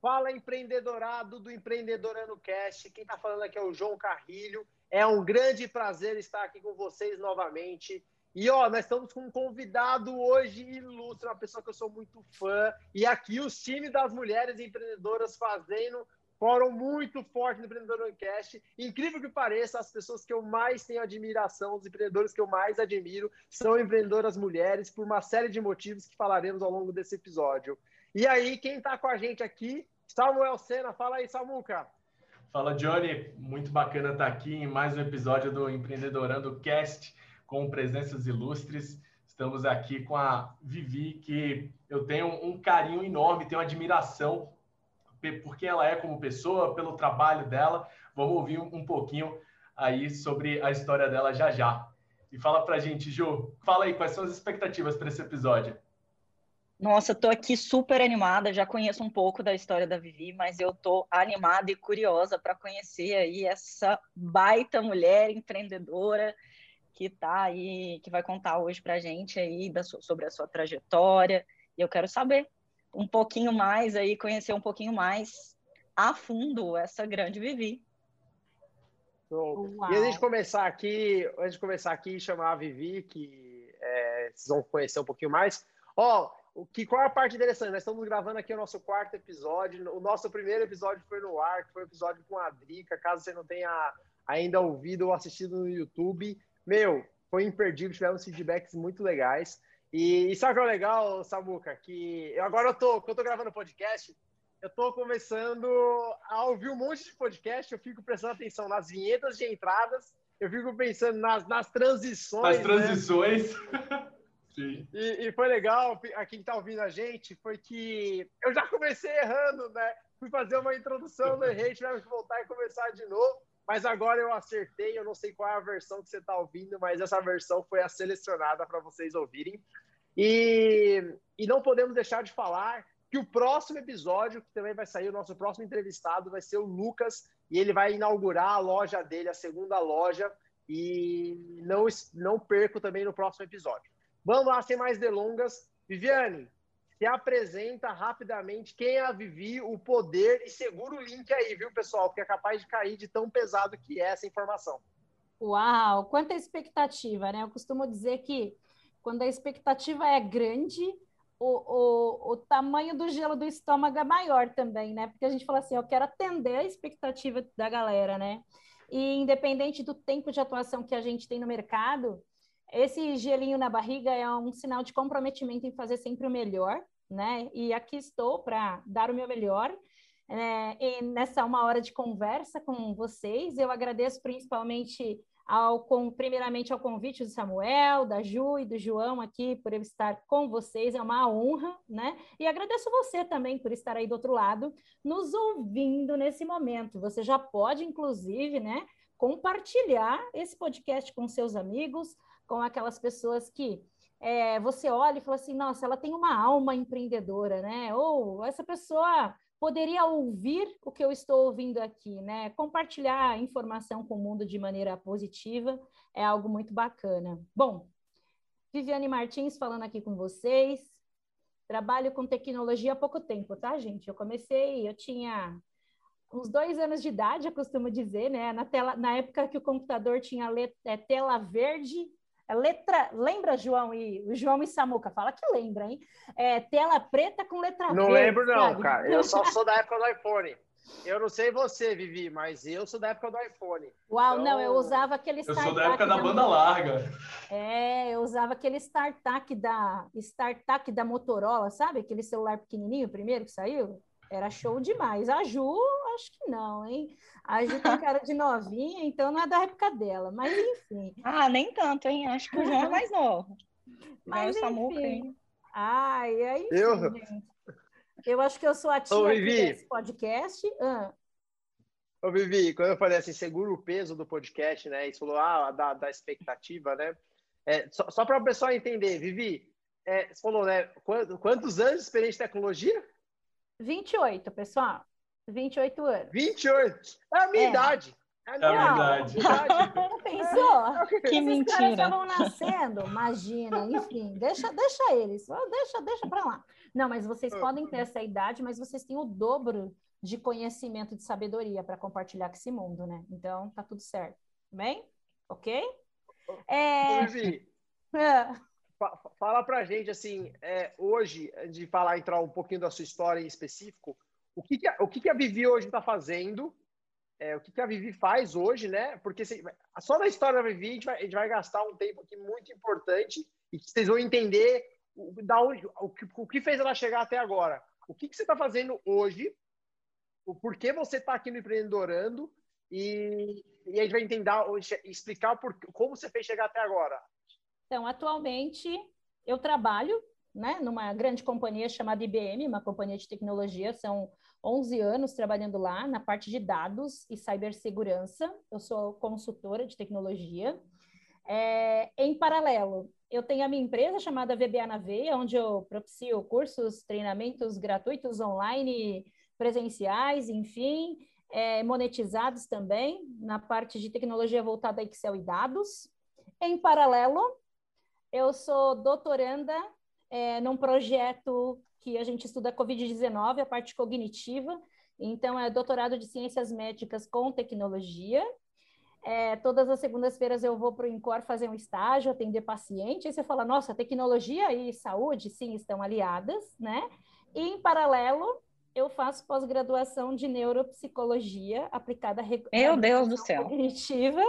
Fala empreendedorado do Empreendedorando Cast. Quem está falando aqui é o João Carrilho. É um grande prazer estar aqui com vocês novamente. E ó, nós estamos com um convidado hoje ilustre, uma pessoa que eu sou muito fã. E aqui os times das mulheres empreendedoras fazendo foram muito fortes no Empreendedor Cast. Incrível que pareça, as pessoas que eu mais tenho admiração, os empreendedores que eu mais admiro, são empreendedoras mulheres, por uma série de motivos que falaremos ao longo desse episódio. E aí, quem está com a gente aqui? Samuel Sena. Fala aí, Samuca. Fala, Johnny. Muito bacana estar aqui em mais um episódio do Empreendedorando Cast, com presenças ilustres. Estamos aqui com a Vivi, que eu tenho um carinho enorme, tenho admiração por quem ela é como pessoa, pelo trabalho dela. Vamos ouvir um pouquinho aí sobre a história dela já já. E fala pra gente, Ju, fala aí, quais são as expectativas para esse episódio? Nossa, estou aqui super animada, já conheço um pouco da história da Vivi, mas eu estou animada e curiosa para conhecer aí essa baita mulher empreendedora que está aí, que vai contar hoje para a gente aí da, sobre a sua trajetória. E eu quero saber um pouquinho mais aí, conhecer um pouquinho mais a fundo essa grande Vivi. E antes de começar aqui, antes de começar aqui, chamar a Vivi, que é, vocês vão conhecer um pouquinho mais. Ó, o que qual é a parte interessante? Nós estamos gravando aqui o nosso quarto episódio. O nosso primeiro episódio foi no ar, que foi o um episódio com a Drica. Caso você não tenha ainda ouvido ou assistido no YouTube, meu, foi imperdível. Tivemos feedbacks muito legais. E, e sabe o que é legal, Samuca? Que eu, agora eu tô, quando eu tô gravando podcast, eu tô começando a ouvir um monte de podcast, eu fico prestando atenção nas vinhetas de entradas, eu fico pensando nas, nas transições. Nas né? transições. Né? Sim. E, e, foi legal, a quem tá ouvindo a gente, foi que eu já comecei errando, né? Fui fazer uma introdução, não errei, tivemos que voltar e começar de novo. Mas agora eu acertei, eu não sei qual é a versão que você está ouvindo, mas essa versão foi a selecionada para vocês ouvirem. E, e não podemos deixar de falar que o próximo episódio, que também vai sair, o nosso próximo entrevistado vai ser o Lucas, e ele vai inaugurar a loja dele, a segunda loja, e não, não perco também no próximo episódio. Vamos lá, sem mais delongas. Viviane, se apresenta rapidamente quem é a Vivi, o poder e segura o link aí, viu, pessoal? Que é capaz de cair de tão pesado que é essa informação. Uau, quanta expectativa, né? Eu costumo dizer que quando a expectativa é grande, o, o, o tamanho do gelo do estômago é maior também, né? Porque a gente fala assim, eu quero atender a expectativa da galera, né? E independente do tempo de atuação que a gente tem no mercado, esse gelinho na barriga é um sinal de comprometimento em fazer sempre o melhor, né? E aqui estou para dar o meu melhor. É, nessa uma hora de conversa com vocês, eu agradeço principalmente ao, primeiramente ao convite do Samuel, da Ju e do João aqui por eu estar com vocês, é uma honra, né? E agradeço você também por estar aí do outro lado, nos ouvindo nesse momento. Você já pode, inclusive, né, compartilhar esse podcast com seus amigos, com aquelas pessoas que é, você olha e fala assim, nossa, ela tem uma alma empreendedora, né? Ou essa pessoa poderia ouvir o que eu estou ouvindo aqui, né? Compartilhar informação com o mundo de maneira positiva é algo muito bacana. Bom, Viviane Martins falando aqui com vocês. Trabalho com tecnologia há pouco tempo, tá, gente? Eu comecei, eu tinha uns dois anos de idade, eu costumo dizer, né? Na, tela, na época que o computador tinha let, é, tela verde letra, lembra, João e João e Samuca? Fala que lembra, hein? É, tela preta com letra não verde. Não lembro, não, sabe? cara. Eu só sou da época do iPhone. Eu não sei você, Vivi, mas eu sou da época do iPhone. Uau, então... não, eu usava aquele Eu sou da época da, da banda larga. É, eu usava aquele StarTAC da StarTAC da Motorola, sabe? Aquele celular pequenininho primeiro que saiu. Era show demais. A Ju, acho que não, hein? A Ju tem cara de novinha, então não é da época dela, mas enfim. Ah, nem tanto, hein? Acho que o João é mais novo. Mas, enfim. Samuca, hein? Ai, aí, eu... eu acho que eu sou a tia Ô, desse podcast. Ah. Ô, Vivi, quando eu falei assim, segura o peso do podcast, né? Isso falou, ah, da, da expectativa, né? É, só só para o pessoal entender, Vivi, é, você falou, né? Quantos anos de experiência em tecnologia? 28, pessoal. 28 anos. 28? É a minha é. idade. É a minha, é a minha idade. idade. Pensou? ó, que esses mentira. caras estavam nascendo, imagina, enfim, deixa, deixa eles, deixa, deixa para lá. Não, mas vocês podem ter essa idade, mas vocês têm o dobro de conhecimento, de sabedoria para compartilhar com esse mundo, né? Então, tá tudo certo. Bem? Ok? É... Vivi, é. fala pra gente, assim, é, hoje, de falar, entrar um pouquinho da sua história em específico, o que, que a, o que, que a Vivi hoje está fazendo é, o que, que, a Vivi faz hoje, né? Porque se, só na história da Vivi a gente, vai, a gente, vai, gastar um tempo aqui muito importante e que vocês vão entender o, da onde, o, que, o que fez ela chegar até agora. O que, que você está fazendo hoje, o porquê você está aqui no Empreendedorando e, e a gente vai entender, explicar porquê, como você fez chegar até agora. Então, atualmente eu trabalho né, numa grande companhia chamada IBM, uma companhia de tecnologia, são 11 anos trabalhando lá na parte de dados e cibersegurança. Eu sou consultora de tecnologia. É, em paralelo, eu tenho a minha empresa chamada VBA na Veia, onde eu propicio cursos, treinamentos gratuitos online, presenciais, enfim, é, monetizados também, na parte de tecnologia voltada a Excel e dados. Em paralelo, eu sou doutoranda é, num projeto que a gente estuda Covid-19, a parte cognitiva. Então, é doutorado de ciências médicas com tecnologia. É, todas as segundas-feiras eu vou para o INCOR fazer um estágio, atender paciente. Aí você fala, nossa, tecnologia e saúde, sim, estão aliadas, né? E, em paralelo, eu faço pós-graduação de neuropsicologia aplicada à Meu Deus do céu. cognitiva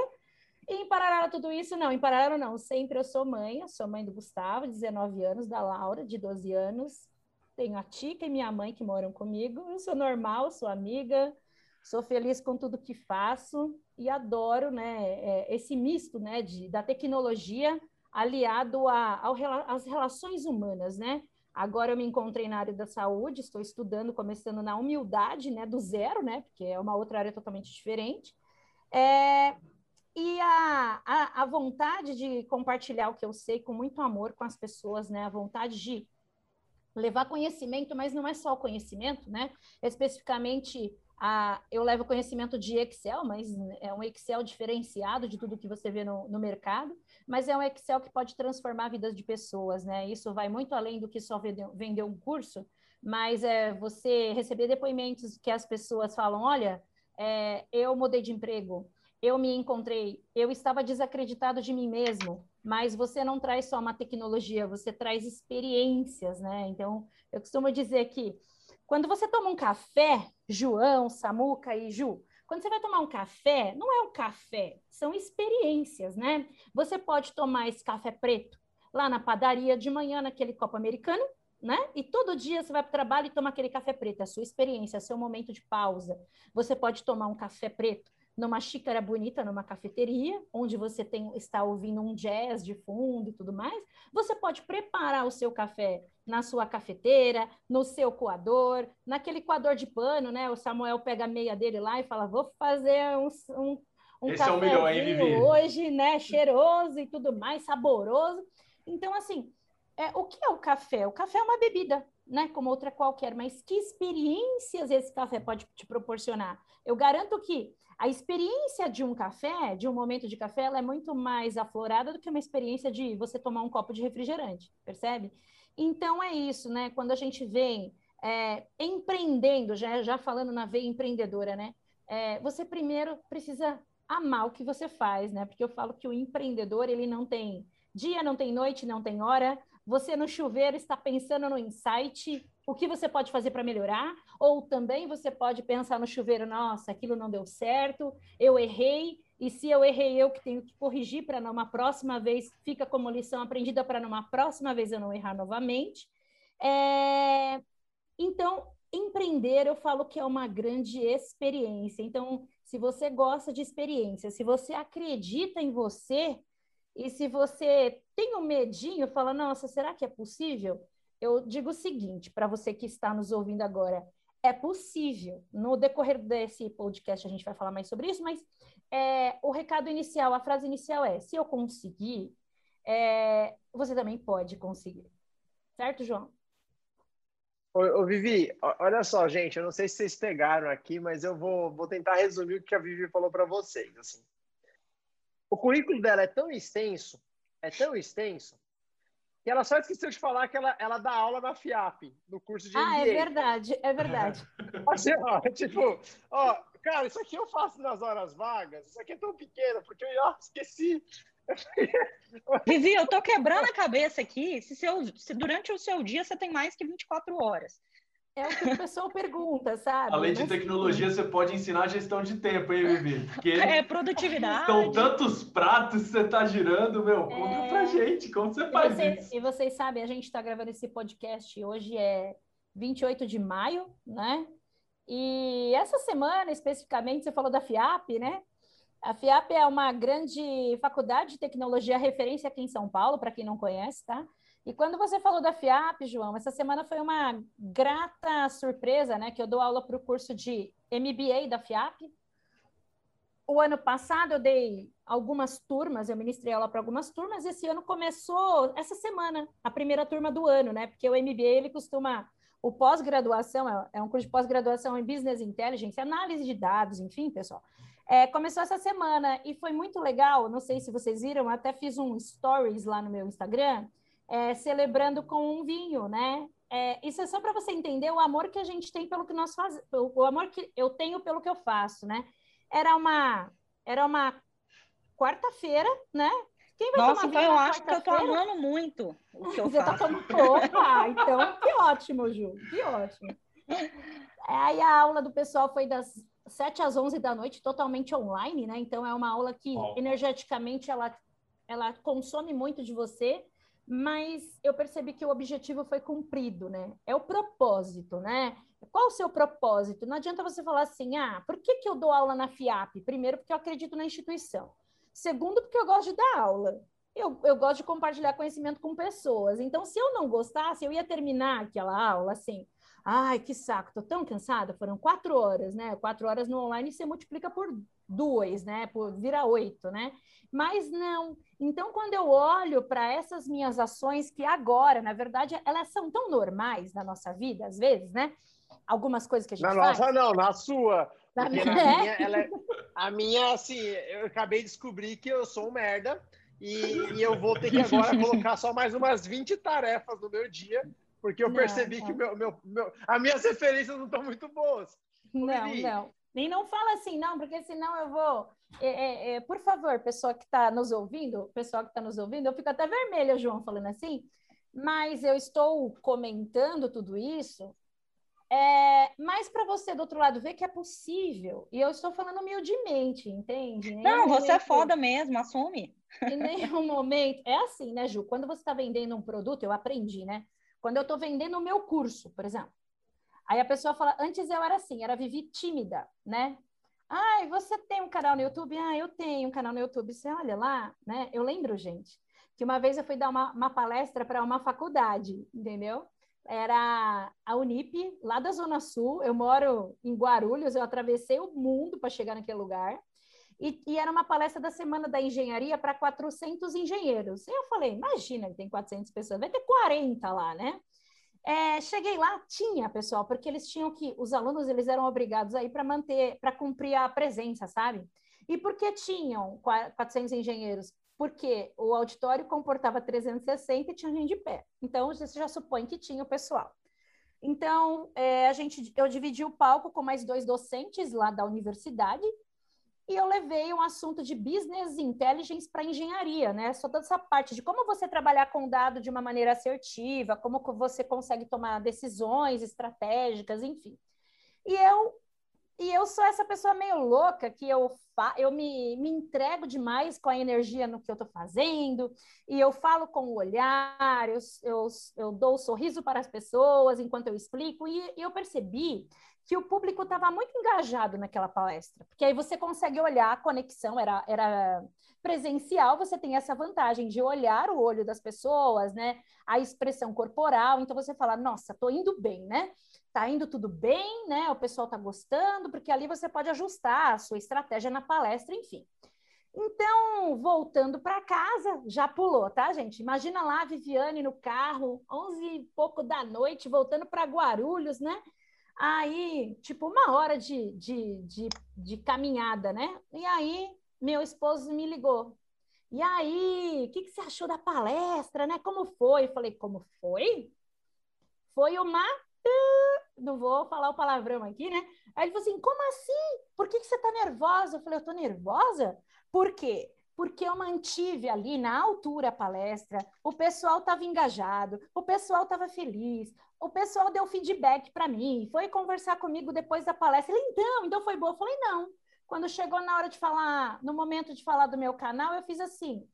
e em paralelo a tudo isso, não, em paralelo não, sempre eu sou mãe, eu sou mãe do Gustavo, 19 anos, da Laura, de 12 anos, tenho a Tica e minha mãe que moram comigo, eu sou normal, sou amiga, sou feliz com tudo que faço e adoro, né, é, esse misto, né, de, da tecnologia aliado a, às relações humanas, né, Agora eu me encontrei na área da saúde, estou estudando, começando na humildade, né, do zero, né, porque é uma outra área totalmente diferente. É, e a, a, a, vontade de compartilhar o que eu sei com muito amor com as pessoas, né? A vontade de levar conhecimento, mas não é só o conhecimento, né? Especificamente, a, eu levo conhecimento de Excel, mas é um Excel diferenciado de tudo que você vê no, no mercado, mas é um Excel que pode transformar vidas de pessoas, né? Isso vai muito além do que só vender, vender um curso, mas é você receber depoimentos que as pessoas falam, olha, é, eu mudei de emprego, eu me encontrei, eu estava desacreditado de mim mesmo, mas você não traz só uma tecnologia, você traz experiências, né? Então, eu costumo dizer que quando você toma um café, João, Samuca e Ju, quando você vai tomar um café, não é um café, são experiências, né? Você pode tomar esse café preto lá na padaria de manhã, naquele copo americano, né? E todo dia você vai para o trabalho e toma aquele café preto, é a sua experiência, é seu momento de pausa. Você pode tomar um café preto numa xícara bonita, numa cafeteria, onde você tem, está ouvindo um jazz de fundo e tudo mais, você pode preparar o seu café na sua cafeteira, no seu coador, naquele coador de pano, né? O Samuel pega a meia dele lá e fala: vou fazer um, um, um café é hoje, né? Cheiroso e tudo mais, saboroso. Então, assim, é, o que é o café? O café é uma bebida, né? Como outra qualquer, mas que experiências esse café pode te proporcionar? Eu garanto que a experiência de um café, de um momento de café, ela é muito mais aflorada do que uma experiência de você tomar um copo de refrigerante, percebe? Então é isso, né? Quando a gente vem é, empreendendo, já, já falando na veia empreendedora, né? É, você primeiro precisa amar o que você faz, né? Porque eu falo que o empreendedor, ele não tem dia, não tem noite, não tem hora. Você no chuveiro está pensando no insight, o que você pode fazer para melhorar, ou também você pode pensar no chuveiro, nossa, aquilo não deu certo, eu errei, e se eu errei, eu que tenho que corrigir para numa próxima vez, fica como lição aprendida para numa próxima vez eu não errar novamente. É... Então, empreender, eu falo que é uma grande experiência. Então, se você gosta de experiência, se você acredita em você, e se você tem um medinho, fala, nossa, será que é possível? eu digo o seguinte para você que está nos ouvindo agora: é possível. No decorrer desse podcast a gente vai falar mais sobre isso, mas é, o recado inicial, a frase inicial é: se eu conseguir, é, você também pode conseguir. Certo, João? Ô, ô, Vivi, olha só, gente, eu não sei se vocês pegaram aqui, mas eu vou, vou tentar resumir o que a Vivi falou para vocês. Assim. O currículo dela é tão extenso, é tão extenso, que ela só esqueceu de falar que ela, ela dá aula na FIAP, no curso de MBA. Ah, é verdade, é verdade. Assim, ó, tipo, ó, cara, isso aqui eu faço nas horas vagas, isso aqui é tão pequeno, porque eu ó, esqueci. Vivi, eu tô quebrando a cabeça aqui se, seu, se durante o seu dia você tem mais que 24 horas. É o que o pessoal pergunta, sabe? Além de tecnologia, você pode ensinar a gestão de tempo, hein, Vivi? Porque é produtividade. São tantos pratos que você está girando, meu. Conta é... pra gente, como você faz e você, isso? E vocês sabem, a gente está gravando esse podcast hoje é 28 de maio, né? E essa semana, especificamente, você falou da FIAP, né? A FIAP é uma grande faculdade de tecnologia referência aqui em São Paulo, para quem não conhece, tá? E quando você falou da FIAP, João, essa semana foi uma grata surpresa, né? Que eu dou aula para o curso de MBA da FIAP. O ano passado eu dei algumas turmas, eu ministrei aula para algumas turmas, e esse ano começou, essa semana, a primeira turma do ano, né? Porque o MBA, ele costuma, o pós-graduação, é, é um curso de pós-graduação em Business Intelligence, análise de dados, enfim, pessoal. É, começou essa semana e foi muito legal, não sei se vocês viram, até fiz um stories lá no meu Instagram, é, celebrando com um vinho, né? É, isso é só para você entender o amor que a gente tem pelo que nós fazemos, o amor que eu tenho pelo que eu faço, né? Era uma, era uma quarta-feira, né? Quem vai Nossa, então eu acho que eu tô amando muito o que eu Você tá faço. tá falando, opa, então que ótimo, Ju, que ótimo. Aí a aula do pessoal foi das 7 às 11 da noite, totalmente online, né? Então é uma aula que oh. energeticamente ela, ela consome muito de você mas eu percebi que o objetivo foi cumprido, né? É o propósito, né? Qual o seu propósito? Não adianta você falar assim, ah, por que, que eu dou aula na FIAP? Primeiro, porque eu acredito na instituição. Segundo, porque eu gosto de dar aula. Eu, eu gosto de compartilhar conhecimento com pessoas. Então, se eu não gostasse, eu ia terminar aquela aula assim, ai, que saco, tô tão cansada. Foram quatro horas, né? Quatro horas no online você multiplica por duas, né? Por vira oito, né? Mas não. Então, quando eu olho para essas minhas ações, que agora, na verdade, elas são tão normais na nossa vida, às vezes, né? Algumas coisas que a gente na faz. Na nossa, não, na sua. Na minha, na minha ela é, a minha, assim, eu acabei de descobrir que eu sou um merda e, e eu vou ter que agora colocar só mais umas 20 tarefas no meu dia, porque eu não, percebi não. que meu, meu, meu, as minhas referências não estão muito boas. Não, não. Nem não fala assim, não, porque senão eu vou. É, é, é, por favor, pessoa que está nos ouvindo, pessoal que está nos ouvindo, eu fico até vermelha, João, falando assim, mas eu estou comentando tudo isso, é, mas para você do outro lado ver que é possível, e eu estou falando humildemente, entende? não, você é foda mesmo, assume. Em nenhum momento. É assim, né, Ju? Quando você está vendendo um produto, eu aprendi, né? Quando eu estou vendendo o meu curso, por exemplo, Aí a pessoa fala, antes eu era assim, era Vivi tímida, né? Ah, você tem um canal no YouTube? Ah, eu tenho um canal no YouTube. Você olha lá, né? Eu lembro, gente, que uma vez eu fui dar uma, uma palestra para uma faculdade, entendeu? Era a Unip, lá da Zona Sul. Eu moro em Guarulhos, eu atravessei o mundo para chegar naquele lugar. E, e, era uma palestra da Semana da Engenharia para 400 engenheiros. E eu falei, imagina, tem 400 pessoas, vai ter 40 lá, né? É, cheguei lá, tinha, pessoal, porque eles tinham que, os alunos, eles eram obrigados aí para manter, para cumprir a presença, sabe? E por que tinham 400 engenheiros? Porque o auditório comportava 360 e tinha gente de pé. Então, você já supõe que tinha o pessoal. Então, é, a gente, eu dividi o palco com mais dois docentes lá da universidade, e eu levei um assunto de business intelligence para engenharia, né? Só toda essa parte de como você trabalhar com dado de uma maneira assertiva, como você consegue tomar decisões estratégicas, enfim. E eu e eu sou essa pessoa meio louca que eu fa eu me, me entrego demais com a energia no que eu estou fazendo, e eu falo com o olhar, eu, eu, eu dou um sorriso para as pessoas enquanto eu explico, e, e eu percebi que o público estava muito engajado naquela palestra, porque aí você consegue olhar a conexão, era, era presencial, você tem essa vantagem de olhar o olho das pessoas, né? A expressão corporal, então você fala, nossa, tô indo bem, né? Tá indo tudo bem, né? O pessoal tá gostando, porque ali você pode ajustar a sua estratégia na palestra, enfim. Então, voltando para casa, já pulou, tá, gente? Imagina lá a Viviane no carro, 11 e pouco da noite, voltando para Guarulhos, né? Aí, tipo, uma hora de, de, de, de caminhada, né? E aí, meu esposo me ligou. E aí, o que, que você achou da palestra, né? Como foi? Eu falei, como foi? Foi uma não vou falar o palavrão aqui, né? Aí ele falou assim: como assim? Por que, que você tá nervosa? Eu falei: eu tô nervosa? Por quê? Porque eu mantive ali na altura a palestra, o pessoal estava engajado, o pessoal estava feliz, o pessoal deu feedback para mim, foi conversar comigo depois da palestra. Ele, então, então foi boa. Eu falei: não. Quando chegou na hora de falar, no momento de falar do meu canal, eu fiz assim: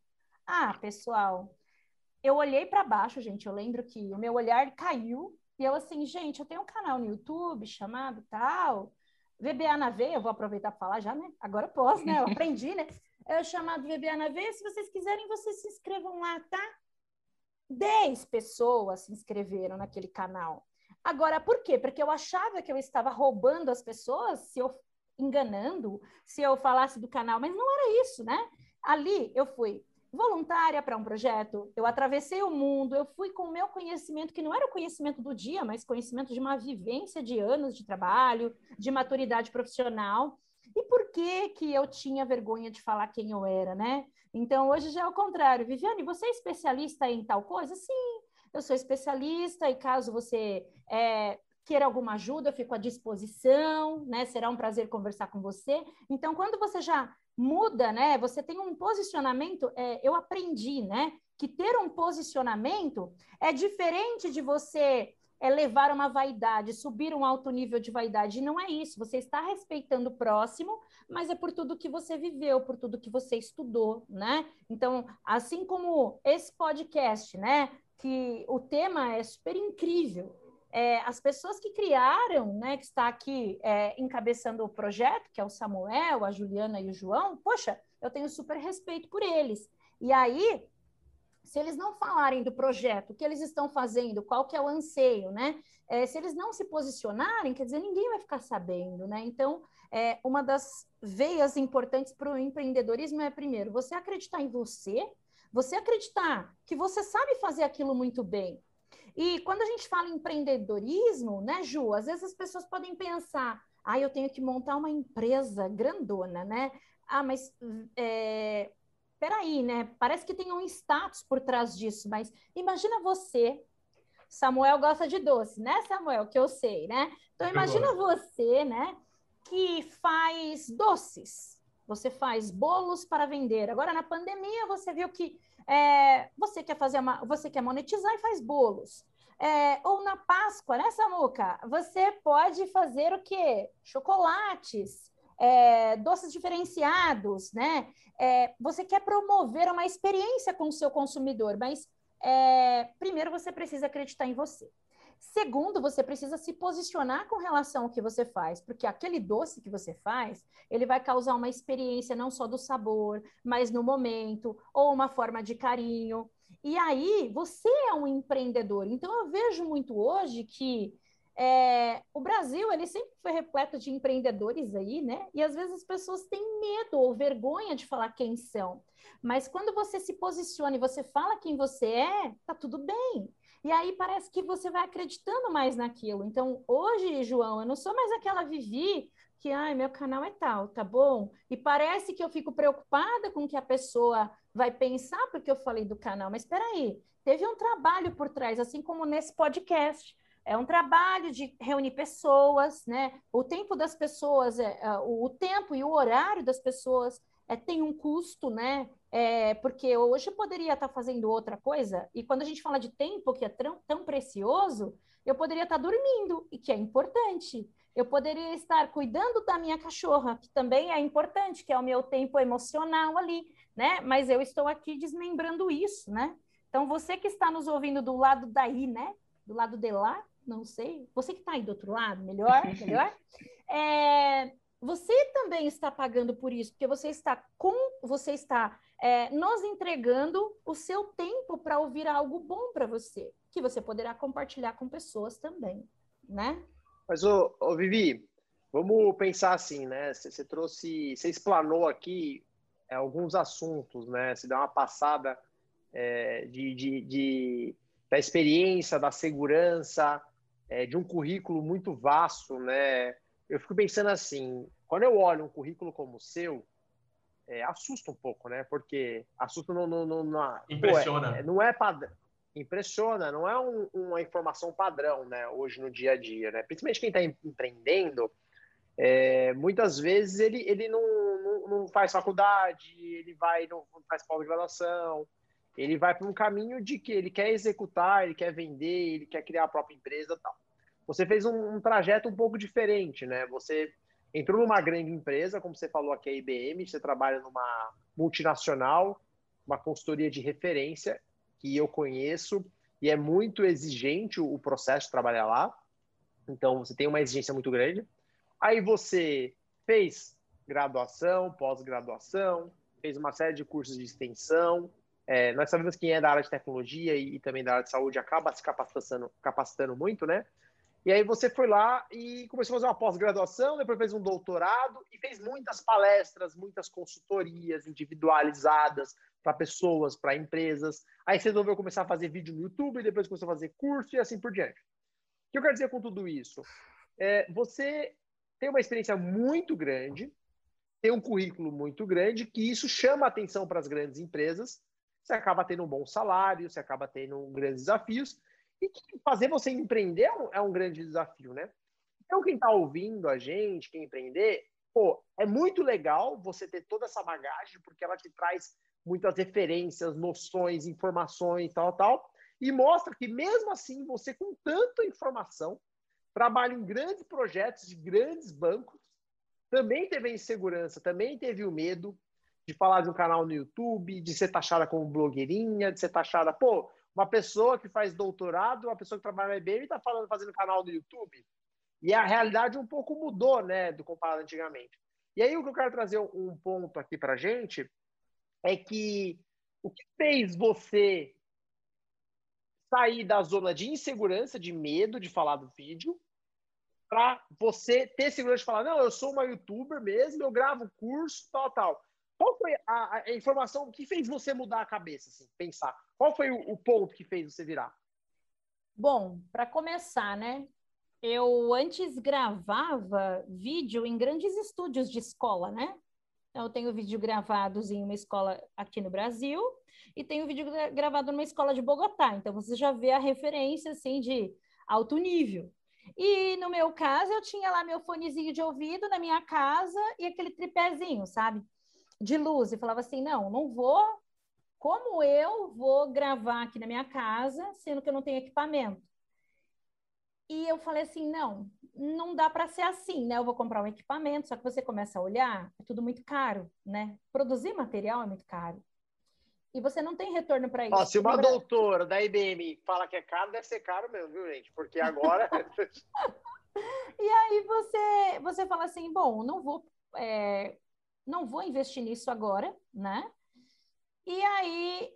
ah, pessoal, eu olhei para baixo, gente. Eu lembro que o meu olhar caiu e eu assim, gente, eu tenho um canal no YouTube chamado tal, VBA na veia, eu vou aproveitar para falar já, né? Agora eu posso, né? Eu aprendi, né? É chamado VBA na veia. Se vocês quiserem, vocês se inscrevam lá, tá? Dez pessoas se inscreveram naquele canal. Agora, por quê? Porque eu achava que eu estava roubando as pessoas, se eu enganando, se eu falasse do canal, mas não era isso, né? Ali eu fui voluntária para um projeto, eu atravessei o mundo, eu fui com o meu conhecimento, que não era o conhecimento do dia, mas conhecimento de uma vivência de anos de trabalho, de maturidade profissional. E por que que eu tinha vergonha de falar quem eu era, né? Então, hoje já é o contrário. Viviane, você é especialista em tal coisa? Sim, eu sou especialista e caso você é, queira alguma ajuda, eu fico à disposição, né? Será um prazer conversar com você. Então, quando você já muda, né? Você tem um posicionamento. É, eu aprendi, né? Que ter um posicionamento é diferente de você é levar uma vaidade, subir um alto nível de vaidade. Não é isso. Você está respeitando o próximo, mas é por tudo que você viveu, por tudo que você estudou, né? Então, assim como esse podcast, né? Que o tema é super incrível é, as pessoas que criaram, né, que está aqui é, encabeçando o projeto, que é o Samuel, a Juliana e o João, poxa, eu tenho super respeito por eles. E aí, se eles não falarem do projeto, o que eles estão fazendo, qual que é o anseio, né? É, se eles não se posicionarem, quer dizer, ninguém vai ficar sabendo, né? Então, é, uma das veias importantes para o empreendedorismo é, primeiro, você acreditar em você, você acreditar que você sabe fazer aquilo muito bem, e quando a gente fala em empreendedorismo, né, Ju, às vezes as pessoas podem pensar, ah, eu tenho que montar uma empresa grandona, né? Ah, mas é, peraí, né? Parece que tem um status por trás disso, mas imagina você, Samuel gosta de doce, né, Samuel? Que eu sei, né? Então imagina você, né, que faz doces. Você faz bolos para vender. Agora na pandemia você viu que é, você quer fazer uma, você quer monetizar e faz bolos. É, ou na Páscoa, né, Samuca? Você pode fazer o quê? Chocolates, é, doces diferenciados, né? É, você quer promover uma experiência com o seu consumidor, mas é, primeiro você precisa acreditar em você. Segundo, você precisa se posicionar com relação ao que você faz, porque aquele doce que você faz, ele vai causar uma experiência não só do sabor, mas no momento, ou uma forma de carinho. E aí, você é um empreendedor. Então, eu vejo muito hoje que é, o Brasil, ele sempre foi repleto de empreendedores aí, né? E às vezes as pessoas têm medo ou vergonha de falar quem são. Mas quando você se posiciona e você fala quem você é, tá tudo bem. E aí parece que você vai acreditando mais naquilo. Então, hoje, João, eu não sou mais aquela Vivi que, ai, meu canal é tal, tá bom? E parece que eu fico preocupada com o que a pessoa vai pensar porque eu falei do canal. Mas espera aí, teve um trabalho por trás, assim como nesse podcast. É um trabalho de reunir pessoas, né? O tempo das pessoas, é, é o tempo e o horário das pessoas é, tem um custo, né? É, porque hoje eu poderia estar fazendo outra coisa, e quando a gente fala de tempo, que é tão, tão precioso, eu poderia estar dormindo, e que é importante. Eu poderia estar cuidando da minha cachorra, que também é importante, que é o meu tempo emocional ali, né? Mas eu estou aqui desmembrando isso, né? Então, você que está nos ouvindo do lado daí, né? Do lado de lá, não sei. Você que está aí do outro lado, melhor, melhor. É, você também está pagando por isso, porque você está com, você está é, nos entregando o seu tempo para ouvir algo bom para você, que você poderá compartilhar com pessoas também, né? Mas, ô, ô Vivi, vamos pensar assim, né? Você trouxe, você explanou aqui é, alguns assuntos, né? Você deu uma passada é, de, de, de, da experiência, da segurança, é, de um currículo muito vasto, né? eu fico pensando assim, quando eu olho um currículo como o seu, é, assusta um pouco, né? Porque assusta na, impressiona, pô, é, não é padrão, impressiona, não é um, uma informação padrão, né? Hoje no dia a dia, né? Principalmente quem está empreendendo, é, muitas vezes ele, ele não, não, não, faz faculdade, ele vai não, não faz pós-graduação, ele vai para um caminho de que ele quer executar, ele quer vender, ele quer criar a própria empresa, tal. Você fez um, um trajeto um pouco diferente, né? Você entrou numa grande empresa, como você falou aqui, a IBM, você trabalha numa multinacional, uma consultoria de referência que eu conheço e é muito exigente o processo de trabalhar lá. Então, você tem uma exigência muito grande. Aí você fez graduação, pós-graduação, fez uma série de cursos de extensão. É, nós sabemos que quem é da área de tecnologia e, e, também da área de saúde acaba se capacitando, capacitando muito, né? E aí você foi lá e começou a fazer uma pós-graduação, depois fez um doutorado e fez muitas palestras, muitas consultorias individualizadas para pessoas, para empresas. Aí você resolveu começar a fazer vídeo no YouTube, depois começou a fazer curso e assim por diante. O que eu quero dizer com tudo isso? É, você tem uma experiência muito grande, tem um currículo muito grande, que isso chama atenção para as grandes empresas. Você acaba tendo um bom salário, você acaba tendo grandes desafios, e fazer você empreender é um, é um grande desafio, né? Então, quem está ouvindo a gente, quem empreender, pô, é muito legal você ter toda essa bagagem, porque ela te traz muitas referências, noções, informações, tal, tal, e mostra que mesmo assim, você com tanta informação, trabalha em grandes projetos de grandes bancos, também teve insegurança, também teve o medo de falar de um canal no YouTube, de ser taxada como blogueirinha, de ser taxada, pô, uma pessoa que faz doutorado, uma pessoa que trabalha na IBM está falando, fazendo canal no YouTube. E a realidade um pouco mudou, né, do comparado antigamente. E aí o que eu quero trazer um ponto aqui para gente é que o que fez você sair da zona de insegurança, de medo de falar do vídeo, para você ter segurança de falar, não, eu sou uma youtuber mesmo, eu gravo curso, tal, tal. Qual foi a, a informação que fez você mudar a cabeça, assim, pensar? Qual foi o, o ponto que fez você virar? Bom, para começar, né? Eu antes gravava vídeo em grandes estúdios de escola, né? Então, eu tenho vídeo gravados em uma escola aqui no Brasil e tenho vídeo gravado numa escola de Bogotá. Então, você já vê a referência, assim, de alto nível. E no meu caso, eu tinha lá meu fonezinho de ouvido na minha casa e aquele tripézinho, sabe? De luz e falava assim: não, não vou. Como eu vou gravar aqui na minha casa, sendo que eu não tenho equipamento? E eu falei assim: não, não dá para ser assim, né? Eu vou comprar um equipamento, só que você começa a olhar, é tudo muito caro, né? Produzir material é muito caro. E você não tem retorno para isso. Ó, se uma doutora da IBM fala que é caro, deve ser caro mesmo, viu, gente? Porque agora. e aí você, você fala assim: bom, não vou é, não vou investir nisso agora, né? E aí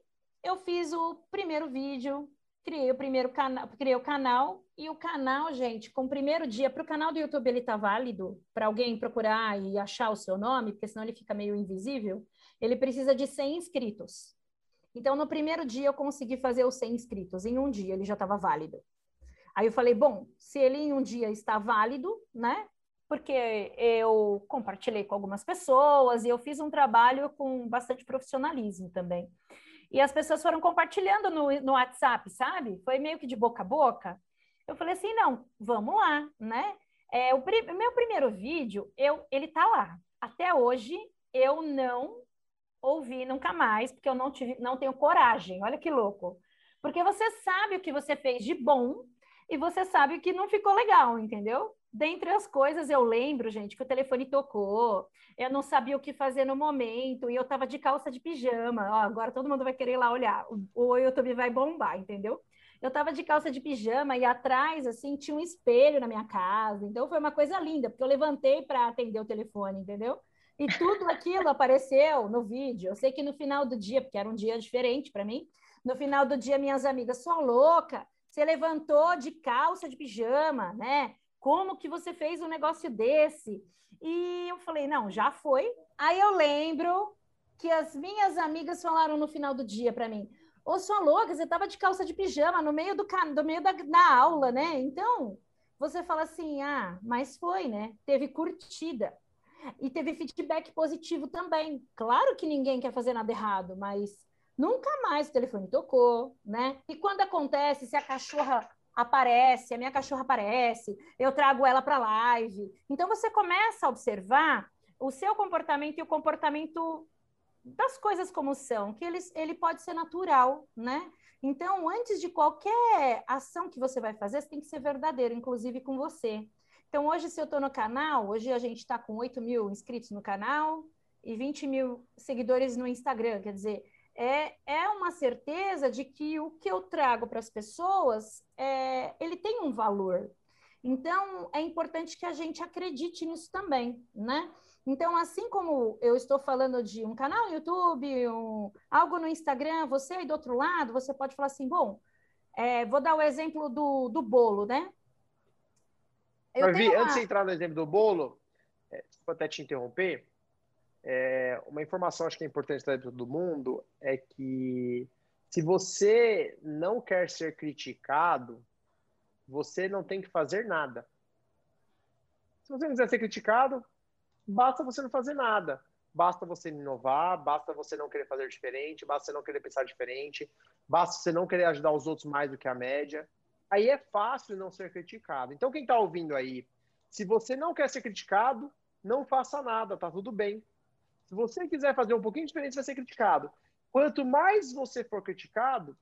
eu fiz o primeiro vídeo, criei o primeiro canal, criei o canal e o canal, gente, com o primeiro dia para o canal do YouTube ele tá válido para alguém procurar e achar o seu nome, porque senão ele fica meio invisível. Ele precisa de 100 inscritos. Então no primeiro dia eu consegui fazer os 100 inscritos, em um dia ele já estava válido. Aí eu falei, bom, se ele em um dia está válido, né? Porque eu compartilhei com algumas pessoas e eu fiz um trabalho com bastante profissionalismo também. E as pessoas foram compartilhando no, no WhatsApp, sabe? Foi meio que de boca a boca. Eu falei assim, não, vamos lá, né? É, o meu primeiro vídeo, eu, ele tá lá. Até hoje, eu não ouvi nunca mais, porque eu não, tive, não tenho coragem. Olha que louco. Porque você sabe o que você fez de bom e você sabe que não ficou legal, entendeu? Dentre as coisas, eu lembro, gente, que o telefone tocou, eu não sabia o que fazer no momento, e eu tava de calça de pijama. Ó, agora todo mundo vai querer ir lá olhar, o, YouTube vai bombar, entendeu? Eu tava de calça de pijama e atrás, assim, tinha um espelho na minha casa. Então foi uma coisa linda, porque eu levantei para atender o telefone, entendeu? E tudo aquilo apareceu no vídeo. Eu sei que no final do dia, porque era um dia diferente para mim, no final do dia, minhas amigas, sua louca, você levantou de calça de pijama, né? Como que você fez um negócio desse? E eu falei, não, já foi. Aí eu lembro que as minhas amigas falaram no final do dia para mim: Ô, sua louca, você estava de calça de pijama no meio do, do meio da, da aula, né? Então, você fala assim: ah, mas foi, né? Teve curtida. E teve feedback positivo também. Claro que ninguém quer fazer nada errado, mas nunca mais o telefone tocou, né? E quando acontece, se a cachorra aparece, a minha cachorra aparece, eu trago ela para live. Então você começa a observar o seu comportamento e o comportamento das coisas como são, que eles, ele pode ser natural, né? Então, antes de qualquer ação que você vai fazer, você tem que ser verdadeiro, inclusive com você. Então, hoje, se eu estou no canal, hoje a gente está com 8 mil inscritos no canal e 20 mil seguidores no Instagram. Quer dizer, é, é uma certeza de que o que eu trago para as pessoas, é, ele tem um valor. Então, é importante que a gente acredite nisso também, né? Então, assim como eu estou falando de um canal no YouTube, um, algo no Instagram, você aí do outro lado, você pode falar assim, bom, é, vou dar o exemplo do, do bolo, né? Eu Vi, uma... antes de entrar no exemplo do bolo, é, vou até te interromper, é, uma informação acho que é importante para todo mundo é que se você não quer ser criticado, você não tem que fazer nada. Se você não quiser ser criticado, basta você não fazer nada. Basta você inovar, basta você não querer fazer diferente, basta você não querer pensar diferente, basta você não querer ajudar os outros mais do que a média. Aí é fácil não ser criticado. Então, quem está ouvindo aí, se você não quer ser criticado, não faça nada, tá tudo bem. Se você quiser fazer um pouquinho diferente, vai ser criticado. Quanto mais você for criticado,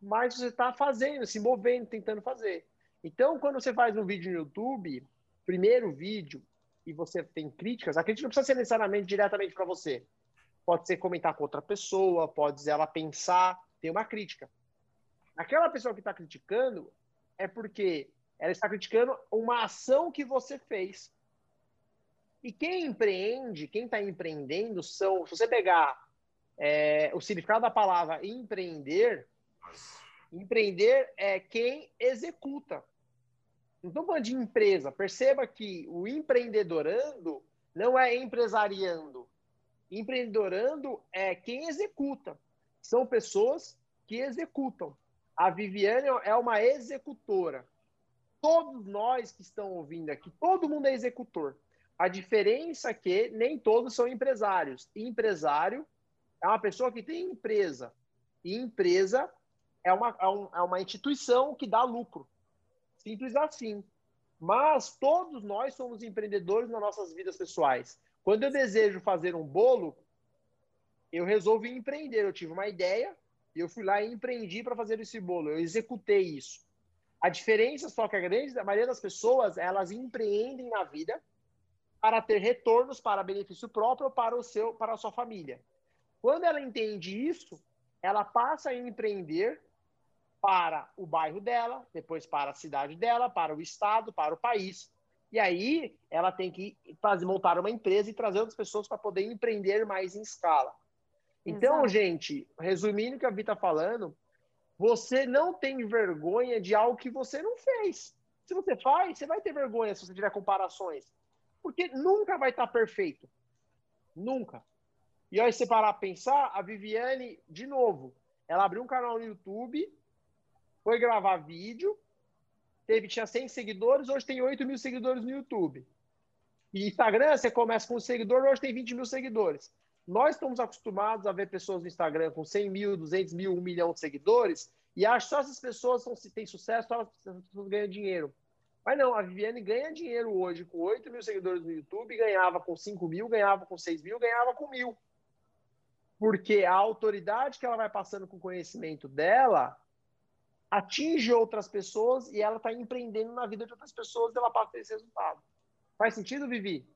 mais você está fazendo, se movendo, tentando fazer. Então, quando você faz um vídeo no YouTube, primeiro vídeo, e você tem críticas, a crítica não precisa ser necessariamente diretamente para você. Pode ser comentar com outra pessoa, pode ser ela pensar, tem uma crítica. Aquela pessoa que está criticando é porque ela está criticando uma ação que você fez. E quem empreende, quem está empreendendo, são. Se você pegar é, o significado da palavra empreender, empreender é quem executa. Então, falando de empresa, perceba que o empreendedorando não é empresariando. Empreendedorando é quem executa. São pessoas que executam. A Viviane é uma executora. Todos nós que estão ouvindo aqui, todo mundo é executor. A diferença é que nem todos são empresários. Empresário é uma pessoa que tem empresa. E empresa é uma, é, um, é uma instituição que dá lucro. Simples assim. Mas todos nós somos empreendedores nas nossas vidas pessoais. Quando eu desejo fazer um bolo, eu resolvi empreender. Eu tive uma ideia e eu fui lá e empreendi para fazer esse bolo. Eu executei isso. A diferença só que a grande a maioria das pessoas, elas empreendem na vida para ter retornos para benefício próprio ou para, o seu, para a sua família. Quando ela entende isso, ela passa a empreender para o bairro dela, depois para a cidade dela, para o estado, para o país. E aí ela tem que fazer, montar uma empresa e trazer outras pessoas para poder empreender mais em escala. Então, Exato. gente, resumindo o que a Vi está falando, você não tem vergonha de algo que você não fez. Se você faz, você vai ter vergonha se você tiver comparações. Porque nunca vai estar perfeito. Nunca. E aí, você parar a pensar, a Viviane, de novo, ela abriu um canal no YouTube, foi gravar vídeo, teve, tinha 100 seguidores, hoje tem 8 mil seguidores no YouTube. E Instagram, você começa com um seguidor, hoje tem 20 mil seguidores. Nós estamos acostumados a ver pessoas no Instagram com 100 mil, 200 mil, 1 milhão de seguidores, e acho que só essas pessoas são, se têm sucesso, só essas pessoas ganham dinheiro. Mas não, a Viviane ganha dinheiro hoje com 8 mil seguidores no YouTube, ganhava com 5 mil, ganhava com 6 mil, ganhava com mil. Porque a autoridade que ela vai passando com o conhecimento dela atinge outras pessoas e ela está empreendendo na vida de outras pessoas e ela passa esse resultado. Faz sentido, Vivi?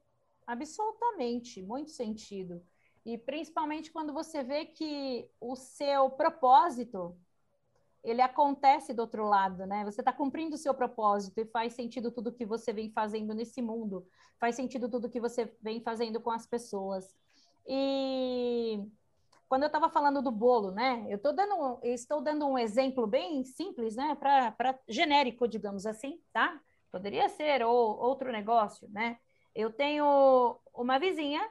Absolutamente, muito sentido. E principalmente quando você vê que o seu propósito ele acontece do outro lado, né? Você está cumprindo o seu propósito e faz sentido tudo que você vem fazendo nesse mundo, faz sentido tudo que você vem fazendo com as pessoas. E quando eu estava falando do bolo, né? Eu dando, estou dando um exemplo bem simples, né? Para genérico, digamos assim, tá? Poderia ser ou, outro negócio, né? Eu tenho uma vizinha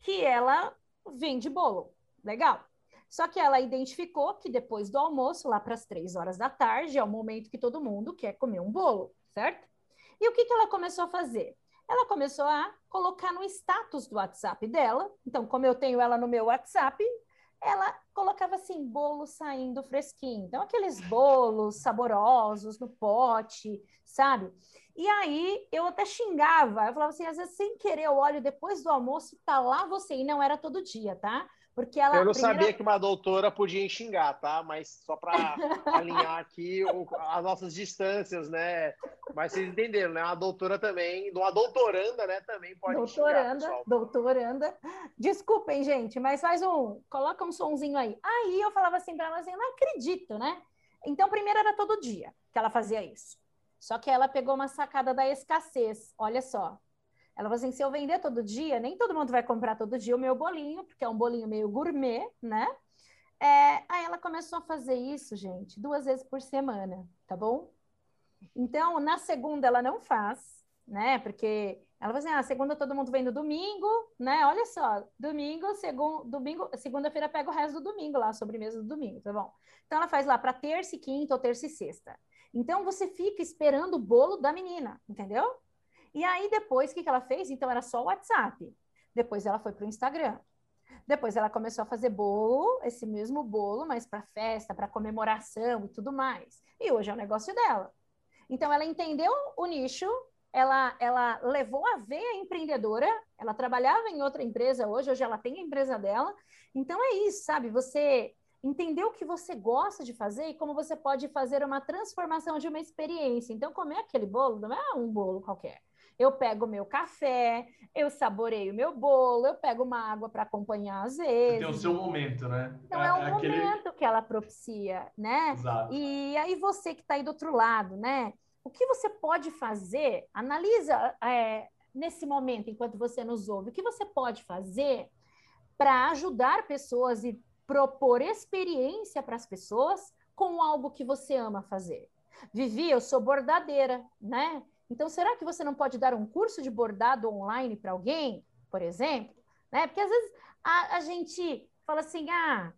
que ela vende bolo, legal. Só que ela identificou que depois do almoço, lá para as três horas da tarde, é o momento que todo mundo quer comer um bolo, certo? E o que, que ela começou a fazer? ela começou a colocar no status do WhatsApp dela. Então, como eu tenho ela no meu WhatsApp, ela colocava assim, bolo saindo fresquinho. Então, aqueles bolos saborosos no pote, sabe? E aí eu até xingava, eu falava assim, às vezes sem querer eu olho depois do almoço, tá lá você, e não era todo dia, tá? Porque ela. Eu não primeira... sabia que uma doutora podia xingar, tá? Mas só para alinhar aqui o, as nossas distâncias, né? Mas vocês entenderam, né? Uma doutora também, uma doutoranda, né? Também pode doutoranda, xingar. Doutoranda, Desculpem, gente, mas faz um. Coloca um sonzinho aí. Aí eu falava assim para ela assim: não acredito, né? Então, primeiro era todo dia que ela fazia isso. Só que ela pegou uma sacada da escassez. Olha só, ela falou assim: se eu vender todo dia, nem todo mundo vai comprar todo dia o meu bolinho, porque é um bolinho meio gourmet, né? É, aí ela começou a fazer isso, gente, duas vezes por semana, tá bom? Então, na segunda ela não faz, né? Porque ela falou assim: ah, segunda todo mundo vem no domingo, né? Olha só, domingo, segundo, domingo, segunda-feira pega o resto do domingo lá, a sobremesa do domingo, tá bom? Então ela faz lá para terça e quinta ou terça e sexta. Então você fica esperando o bolo da menina, entendeu? E aí, depois, o que, que ela fez? Então, era só o WhatsApp. Depois, ela foi para o Instagram. Depois, ela começou a fazer bolo, esse mesmo bolo, mas para festa, para comemoração e tudo mais. E hoje é o negócio dela. Então, ela entendeu o nicho, ela, ela levou a ver a empreendedora, ela trabalhava em outra empresa hoje, hoje ela tem a empresa dela. Então, é isso, sabe? Você entender o que você gosta de fazer e como você pode fazer uma transformação de uma experiência. Então, comer aquele bolo não é um bolo qualquer. Eu pego meu café, eu saboreio meu bolo, eu pego uma água para acompanhar às vezes. Tem o seu momento, né? Então é, é um é aquele... momento que ela propicia, né? Exato. E aí você que está aí do outro lado, né? O que você pode fazer? Analisa é, nesse momento, enquanto você nos ouve, o que você pode fazer para ajudar pessoas e propor experiência para as pessoas com algo que você ama fazer. Vivi, eu sou bordadeira, né? Então, será que você não pode dar um curso de bordado online para alguém, por exemplo? Né? Porque às vezes a, a gente fala assim, ah,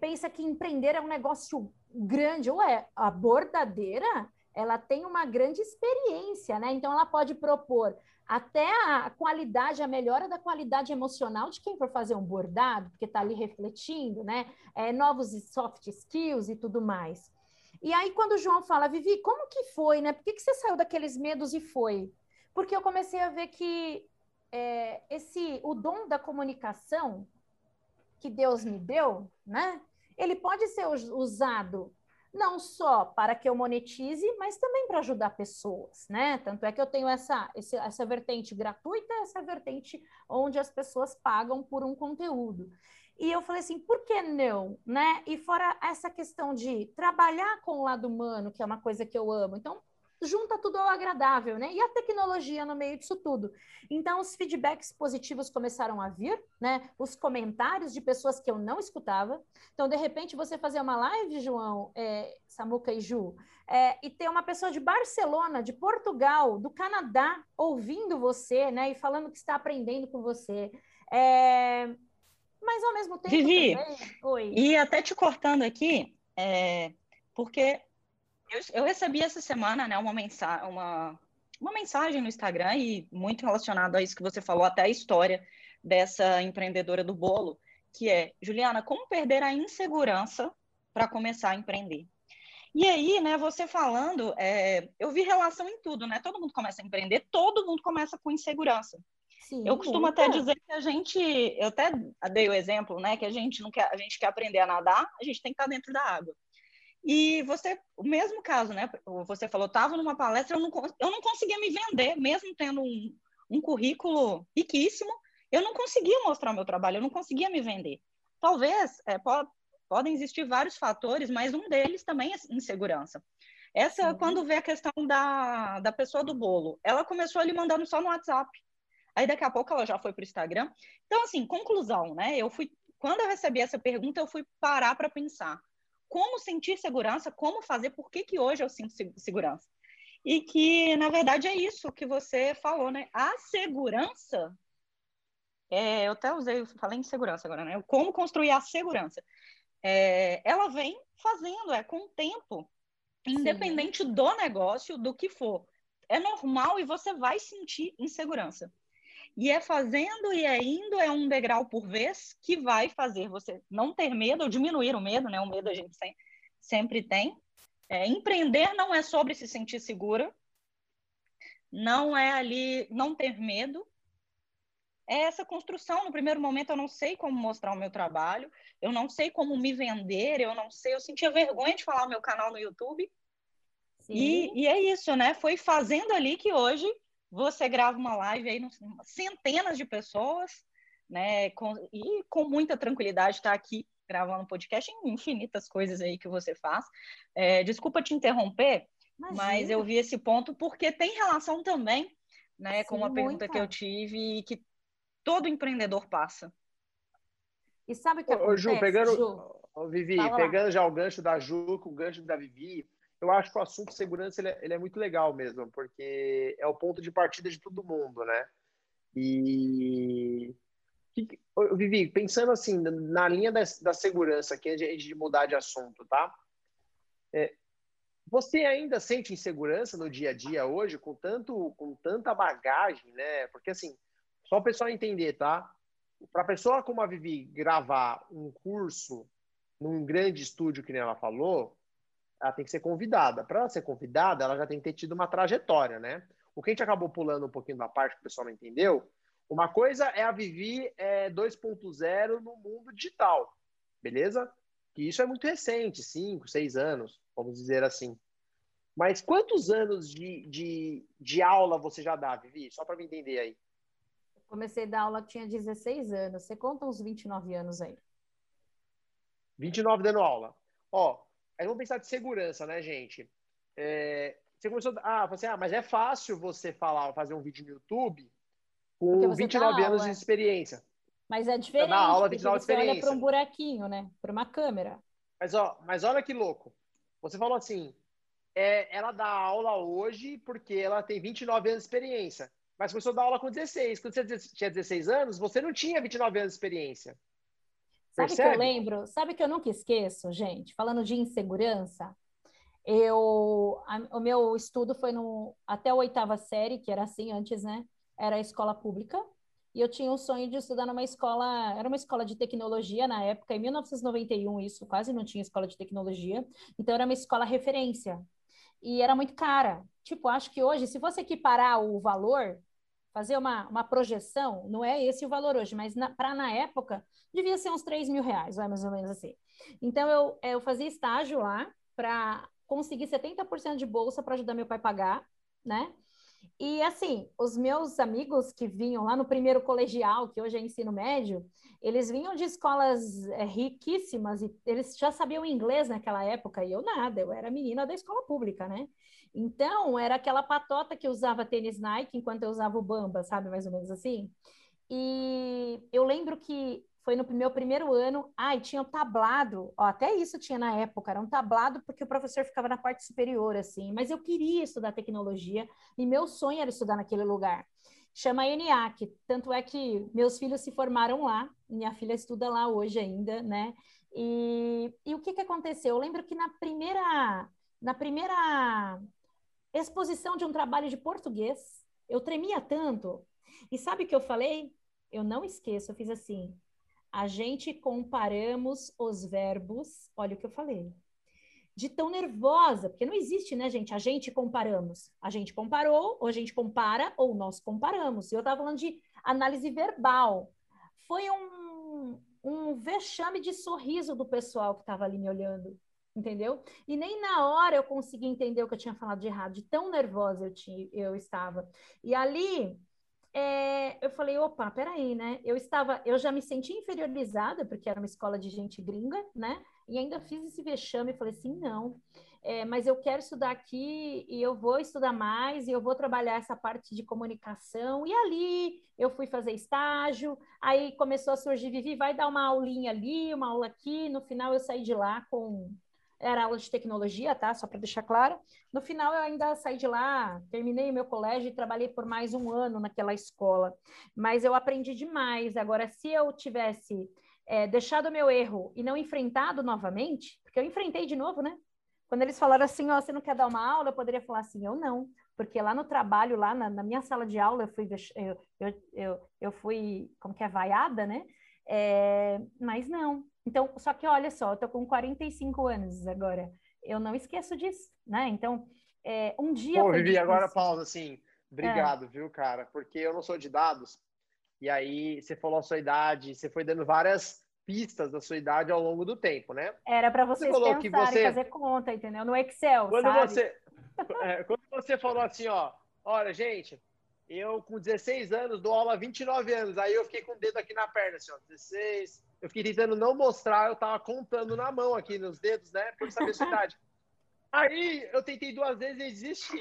pensa que empreender é um negócio grande, ou é a bordadeira, ela tem uma grande experiência, né? Então ela pode propor até a qualidade, a melhora da qualidade emocional de quem for fazer um bordado, porque está ali refletindo, né? É, novos soft skills e tudo mais. E aí, quando o João fala, Vivi, como que foi, né? Por que, que você saiu daqueles medos e foi? Porque eu comecei a ver que é, esse o dom da comunicação que Deus me deu, né? Ele pode ser usado não só para que eu monetize, mas também para ajudar pessoas, né? Tanto é que eu tenho essa, essa vertente gratuita, essa vertente onde as pessoas pagam por um conteúdo. E eu falei assim, por que não, né? E fora essa questão de trabalhar com o lado humano, que é uma coisa que eu amo. Então, junta tudo ao agradável, né? E a tecnologia no meio disso tudo. Então, os feedbacks positivos começaram a vir, né? Os comentários de pessoas que eu não escutava. Então, de repente, você fazer uma live, João, é, Samuca e Ju, é, e ter uma pessoa de Barcelona, de Portugal, do Canadá, ouvindo você, né? E falando que está aprendendo com você. É, mas ao mesmo tempo. Vivi, Oi. e até te cortando aqui, é, porque eu, eu, recebi essa semana né, uma, mensa uma, uma mensagem no Instagram, e muito relacionado a isso que você falou, até a história dessa empreendedora do bolo, que é, Juliana, como perder a insegurança para começar a empreender? E aí, né, você falando, é, eu vi relação em tudo, né? Todo mundo começa a empreender, todo mundo começa com insegurança. Sim, eu costumo até dizer que a gente, eu até dei o exemplo, né, que a gente não quer, a gente quer aprender a nadar, a gente tem que estar dentro da água. E você, o mesmo caso, né? Você falou, estava numa palestra, eu não, eu não conseguia me vender, mesmo tendo um, um currículo riquíssimo, eu não conseguia mostrar o meu trabalho, eu não conseguia me vender. Talvez, é, po podem existir vários fatores, mas um deles também é insegurança. Essa, Sim. quando vê a questão da, da pessoa do bolo, ela começou ali mandando só no WhatsApp. Aí daqui a pouco ela já foi para o Instagram. Então, assim, conclusão, né? Eu fui, quando eu recebi essa pergunta, eu fui parar para pensar como sentir segurança, como fazer, por que, que hoje eu sinto segurança. E que, na verdade, é isso que você falou, né? A segurança, é, eu até usei, falei em segurança agora, né? Como construir a segurança. É, ela vem fazendo, é com o tempo, independente Sim. do negócio, do que for é normal e você vai sentir insegurança. E é fazendo e é indo, é um degrau por vez, que vai fazer você não ter medo ou diminuir o medo, né? O medo a gente sempre tem. É, empreender não é sobre se sentir segura, não é ali não ter medo, é essa construção. No primeiro momento, eu não sei como mostrar o meu trabalho, eu não sei como me vender, eu não sei. Eu sentia vergonha de falar o meu canal no YouTube. E, e, é isso, né? Foi fazendo ali que hoje você grava uma live aí, centenas de pessoas, né? Com, e com muita tranquilidade está aqui gravando podcast em infinitas coisas aí que você faz. É, desculpa te interromper, Imagina. mas eu vi esse ponto porque tem relação também, né, Sim, com uma pergunta muita. que eu tive e que todo empreendedor passa. E sabe o que acontece, Ô, Ju, pegando, Ju? Vivi, pegando já o gancho da Ju com o gancho da Vivi, eu acho que o assunto segurança ele é, ele é, muito legal mesmo, porque é o ponto de partida de todo mundo, né? E Vivi, pensando assim na linha da, da segurança, aqui a gente mudar de assunto, tá? É, você ainda sente insegurança no dia a dia hoje, com tanto, com tanta bagagem, né? Porque assim, só o pessoal entender, tá? Para pessoa como a Vivi gravar um curso num grande estúdio, que ela falou, ela tem que ser convidada. Para ela ser convidada, ela já tem que ter tido uma trajetória, né? O que a gente acabou pulando um pouquinho da parte que o pessoal não entendeu, uma coisa é a Vivi é, 2.0 no mundo digital, beleza? Que isso é muito recente, 5, 6 anos, vamos dizer assim. Mas quantos anos de, de, de aula você já dá, Vivi? Só para me entender aí. Comecei a dar aula, tinha 16 anos. Você conta uns 29 anos aí. 29 dando aula. Ó, aí vamos pensar de segurança, né, gente? É, você começou. Ah, você, ah, mas é fácil você falar, fazer um vídeo no YouTube com 29 anos de experiência. Mas é diferente. Na aula, 29 você olha para um buraquinho, né? Para uma câmera. Mas, ó, mas olha que louco. Você falou assim: é, ela dá aula hoje porque ela tem 29 anos de experiência mas começou a dar aula com 16. Quando você tinha 16 anos, você não tinha 29 anos de experiência. Sabe que eu lembro? Sabe que eu nunca esqueço, gente? Falando de insegurança, eu a, o meu estudo foi no até a oitava série, que era assim antes, né? Era a escola pública. E eu tinha o sonho de estudar numa escola, era uma escola de tecnologia na época, em 1991 isso, quase não tinha escola de tecnologia. Então era uma escola referência. E era muito cara. Tipo, acho que hoje, se você equiparar o valor, fazer uma, uma projeção, não é esse o valor hoje, mas para na época devia ser uns 3 mil reais, vai mais ou menos assim. Então eu, eu fazia estágio lá para conseguir 70% de bolsa para ajudar meu pai a pagar, né? E assim, os meus amigos que vinham lá no primeiro colegial, que hoje é ensino médio, eles vinham de escolas é, riquíssimas e eles já sabiam inglês naquela época e eu nada, eu era menina da escola pública, né? Então, era aquela patota que usava tênis Nike enquanto eu usava o Bamba, sabe? Mais ou menos assim. E eu lembro que foi no meu primeiro ano, ai, tinha um tablado, ó, até isso tinha na época, era um tablado porque o professor ficava na parte superior, assim, mas eu queria estudar tecnologia e meu sonho era estudar naquele lugar. Chama ENIAC, tanto é que meus filhos se formaram lá, minha filha estuda lá hoje ainda, né? E, e o que que aconteceu? Eu lembro que na primeira, na primeira exposição de um trabalho de português. Eu tremia tanto. E sabe o que eu falei? Eu não esqueço, eu fiz assim. A gente comparamos os verbos, olha o que eu falei. De tão nervosa, porque não existe, né, gente? A gente comparamos. A gente comparou, ou a gente compara, ou nós comparamos. Eu estava falando de análise verbal. Foi um, um vexame de sorriso do pessoal que estava ali me olhando entendeu? E nem na hora eu consegui entender o que eu tinha falado de errado, de tão nervosa eu, tinha, eu estava. E ali é, eu falei, opa, peraí, né? Eu estava, eu já me senti inferiorizada, porque era uma escola de gente gringa, né? E ainda fiz esse vexame e falei assim, não, é, mas eu quero estudar aqui e eu vou estudar mais e eu vou trabalhar essa parte de comunicação. E ali eu fui fazer estágio, aí começou a surgir, Vivi, vai dar uma aulinha ali, uma aula aqui. No final eu saí de lá com era aula de tecnologia, tá? Só para deixar claro. No final, eu ainda saí de lá, terminei meu colégio e trabalhei por mais um ano naquela escola. Mas eu aprendi demais. Agora, se eu tivesse é, deixado meu erro e não enfrentado novamente, porque eu enfrentei de novo, né? Quando eles falaram assim, ó, oh, você não quer dar uma aula, eu poderia falar assim, eu não, porque lá no trabalho, lá na, na minha sala de aula, eu fui, eu, eu, eu, eu fui, como que é, vaiada, né? É, mas não. Então, só que olha só, eu tô com 45 anos agora, eu não esqueço disso, né? Então, é, um dia. Pô, Vivi, agora pausa, assim. Obrigado, é. viu, cara? Porque eu não sou de dados. E aí você falou a sua idade, você foi dando várias pistas da sua idade ao longo do tempo, né? Era para vocês você pensarem, que você... fazer conta, entendeu? No Excel, quando sabe? Você, é, quando você falou assim, ó, olha, gente, eu com 16 anos dou aula há 29 anos, aí eu fiquei com o dedo aqui na perna, assim, ó, 16... Eu fiquei tentando não mostrar, eu tava contando na mão aqui, nos dedos, né? Por saber a sua idade. Aí eu tentei duas vezes e desisti.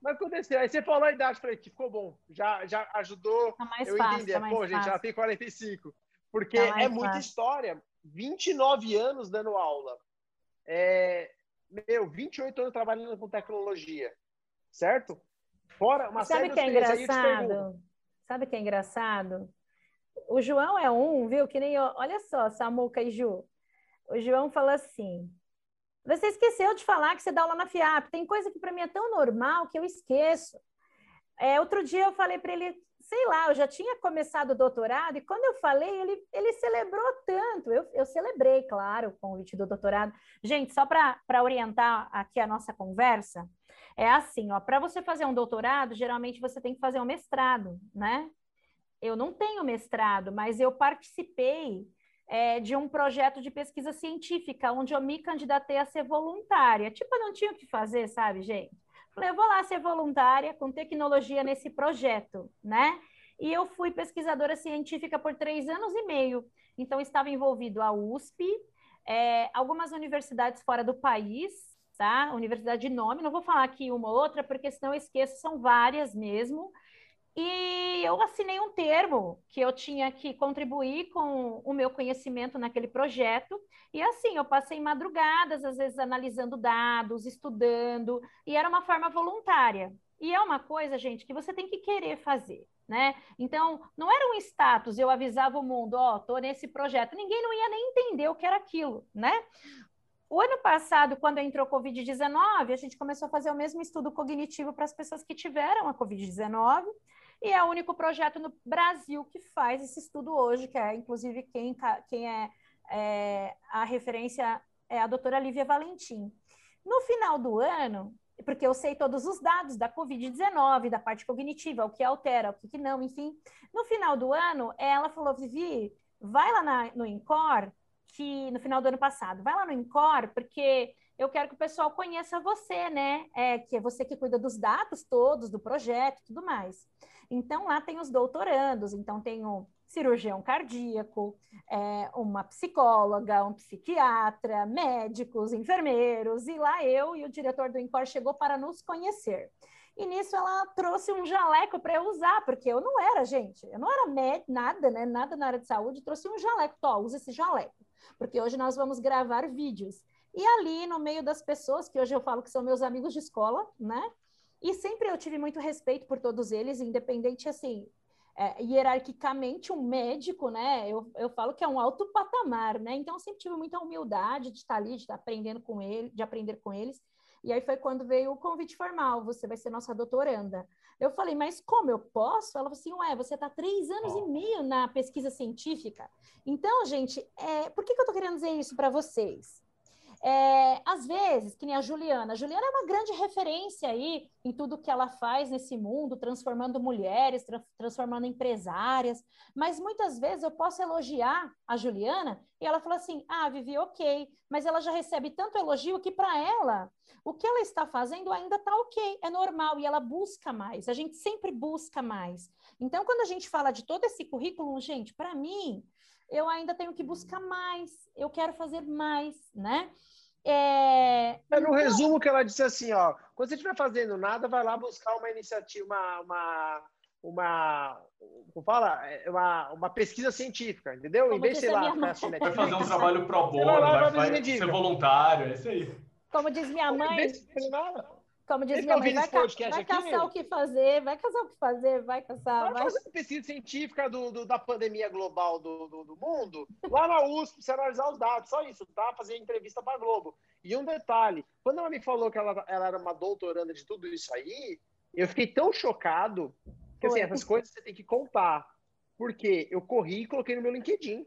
Mas aconteceu. Aí você falou a idade, falei que ficou bom. Já, já ajudou tá mais eu fácil, entender. Tá Pô, fácil. gente, já tem 45. Porque tá é muita fácil. história. 29 anos dando aula. É, meu, 28 anos trabalhando com tecnologia. Certo? Fora uma Sabe que é engraçado? Sabe que é engraçado? O João é um, viu? Que nem. Olha só, Samuca e Ju. O João falou assim: você esqueceu de falar que você dá aula na FIAP. Tem coisa que para mim é tão normal que eu esqueço. É, outro dia eu falei para ele, sei lá, eu já tinha começado o doutorado e quando eu falei, ele, ele celebrou tanto. Eu, eu celebrei, claro, o convite do doutorado. Gente, só para orientar aqui a nossa conversa, é assim, ó, para você fazer um doutorado, geralmente você tem que fazer um mestrado, né? Eu não tenho mestrado, mas eu participei é, de um projeto de pesquisa científica, onde eu me candidatei a ser voluntária. Tipo, eu não tinha o que fazer, sabe, gente? Falei, eu vou lá ser voluntária com tecnologia nesse projeto, né? E eu fui pesquisadora científica por três anos e meio. Então, estava envolvido a USP, é, algumas universidades fora do país, tá? Universidade de nome, não vou falar aqui uma ou outra, porque senão eu esqueço, são várias mesmo. E eu assinei um termo que eu tinha que contribuir com o meu conhecimento naquele projeto. E assim, eu passei madrugadas, às vezes analisando dados, estudando, e era uma forma voluntária. E é uma coisa, gente, que você tem que querer fazer, né? Então, não era um status, eu avisava o mundo, ó, oh, tô nesse projeto. Ninguém não ia nem entender o que era aquilo, né? O ano passado, quando entrou Covid-19, a gente começou a fazer o mesmo estudo cognitivo para as pessoas que tiveram a Covid-19 e é o único projeto no Brasil que faz esse estudo hoje, que é, inclusive, quem, quem é, é a referência é a doutora Lívia Valentim. No final do ano, porque eu sei todos os dados da Covid-19, da parte cognitiva, o que altera, o que não, enfim. No final do ano, ela falou, Vivi, vai lá na, no INCOR, que no final do ano passado, vai lá no INCOR, porque eu quero que o pessoal conheça você, né? É, que é você que cuida dos dados todos, do projeto tudo mais. Então, lá tem os doutorandos, então tem um cirurgião cardíaco, é, uma psicóloga, um psiquiatra, médicos, enfermeiros, e lá eu e o diretor do INCOR chegou para nos conhecer. E nisso ela trouxe um jaleco para eu usar, porque eu não era, gente, eu não era médico, nada, né? Nada na área de saúde, trouxe um jaleco, Tó, usa esse jaleco, porque hoje nós vamos gravar vídeos. E ali, no meio das pessoas, que hoje eu falo que são meus amigos de escola, né? E sempre eu tive muito respeito por todos eles, independente, assim, é, hierarquicamente, um médico, né? Eu, eu falo que é um alto patamar, né? Então, eu sempre tive muita humildade de estar ali, de estar aprendendo com ele, de aprender com eles. E aí foi quando veio o convite formal, você vai ser nossa doutoranda. Eu falei, mas como eu posso? Ela falou assim, ué, você está três anos e meio na pesquisa científica. Então, gente, é, por que, que eu estou querendo dizer isso para vocês? É, às vezes, que nem a Juliana. A Juliana é uma grande referência aí em tudo que ela faz nesse mundo, transformando mulheres, tra transformando empresárias. Mas muitas vezes eu posso elogiar a Juliana e ela fala assim: ah, Vivi, ok. Mas ela já recebe tanto elogio que para ela o que ela está fazendo ainda está ok, é normal e ela busca mais. A gente sempre busca mais. Então, quando a gente fala de todo esse currículo, gente, para mim, eu ainda tenho que buscar mais, eu quero fazer mais, né? É... é no resumo que ela disse assim, ó, quando você estiver fazendo nada, vai lá buscar uma iniciativa, uma, uma, uma como fala, é, uma, uma pesquisa científica, entendeu? Como em vez, sei lá, vai fazer um trabalho pro bono, vai, vai ser voluntário, é isso aí. Como diz minha mãe, como diz minha mãe, vai, ca vai caçar o que fazer, vai caçar o que fazer, vai caçar. Vai, fazer pesquisa científica do, do, da pandemia global do, do, do, mundo, lá na USP, você analisar os dados, só isso, tá? Fazer entrevista para Globo. E um detalhe, quando ela me falou que ela, ela era uma doutoranda de tudo isso aí, Eu fiquei tão chocado que assim, essas coisas você tem que contar. Porque eu corri e coloquei no meu LinkedIn.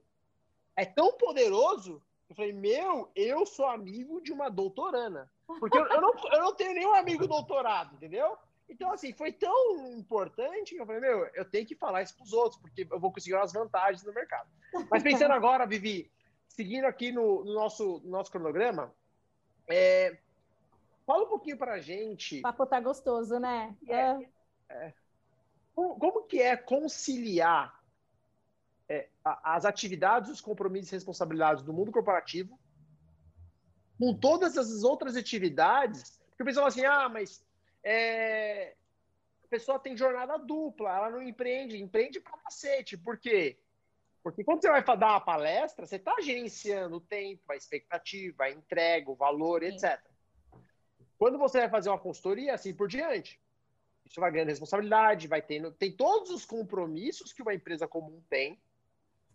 É tão poderoso eu falei, meu, eu sou amigo de uma doutorana. Porque eu, eu, não, eu não tenho nenhum amigo doutorado, entendeu? Então, assim, foi tão importante que eu falei, meu, eu tenho que falar isso para os outros, porque eu vou conseguir umas vantagens no mercado. Mas pensando agora, Vivi, seguindo aqui no, no nosso, no nosso cronograma, é, fala um pouquinho para a gente. O papo tá gostoso, né? É, é, como, como, que é conciliar é, as atividades, os compromissos e responsabilidades do mundo corporativo com todas as outras atividades? Porque o pessoal assim, ah, mas é, a pessoa tem jornada dupla, ela não empreende, empreende para cacete. Por quê? Porque quando você vai dar uma palestra, você está gerenciando o tempo, a expectativa, a entrega, o valor, Sim. etc. Quando você vai fazer uma consultoria, assim por diante. Isso vai ganhando responsabilidade, vai tendo. Tem todos os compromissos que uma empresa comum tem.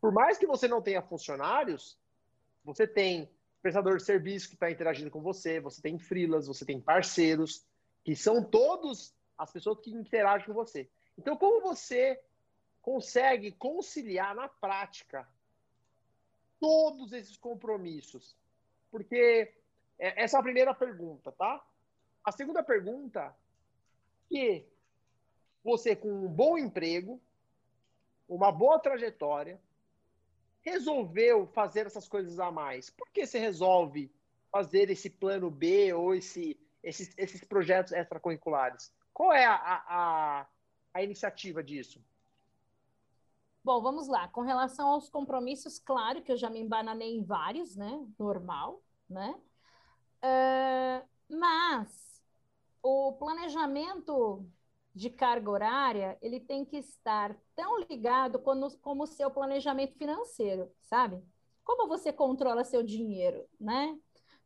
Por mais que você não tenha funcionários, você tem prestador de serviço que está interagindo com você, você tem freelas, você tem parceiros, que são todos as pessoas que interagem com você. Então, como você consegue conciliar na prática todos esses compromissos? Porque é, essa é a primeira pergunta, tá? A segunda pergunta que você com um bom emprego, uma boa trajetória, resolveu fazer essas coisas a mais. Por que você resolve fazer esse plano B ou esse esses, esses projetos extracurriculares. Qual é a, a, a iniciativa disso? Bom, vamos lá. Com relação aos compromissos, claro que eu já me embananei em vários, né? Normal, né? Uh, mas o planejamento de carga horária, ele tem que estar tão ligado como, o seu planejamento financeiro, sabe? Como você controla seu dinheiro, né?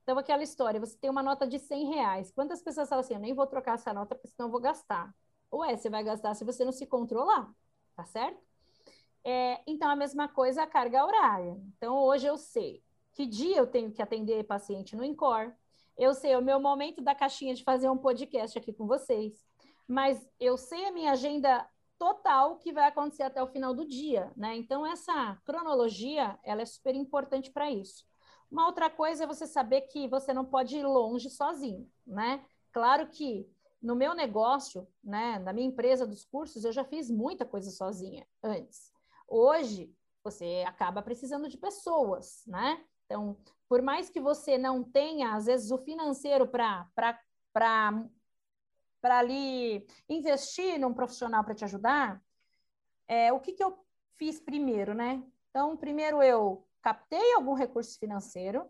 Então, aquela história, você tem uma nota de 100 reais. Quantas pessoas falam assim, eu nem vou trocar essa nota, porque senão eu vou gastar. Ué, você vai gastar se você não se controlar, tá certo? É, então, a mesma coisa a carga horária. Então, hoje eu sei que dia eu tenho que atender paciente no INCOR, eu sei o meu momento da caixinha de fazer um podcast aqui com vocês, mas eu sei a minha agenda total que vai acontecer até o final do dia, né? Então, essa cronologia, ela é super importante para isso. Uma outra coisa é você saber que você não pode ir longe sozinho, né? Claro que no meu negócio, né, na minha empresa dos cursos, eu já fiz muita coisa sozinha antes. Hoje, você acaba precisando de pessoas, né? Então, por mais que você não tenha, às vezes, o financeiro para para ali investir num profissional para te ajudar, é, o que, que eu fiz primeiro, né? Então, primeiro eu captei algum recurso financeiro,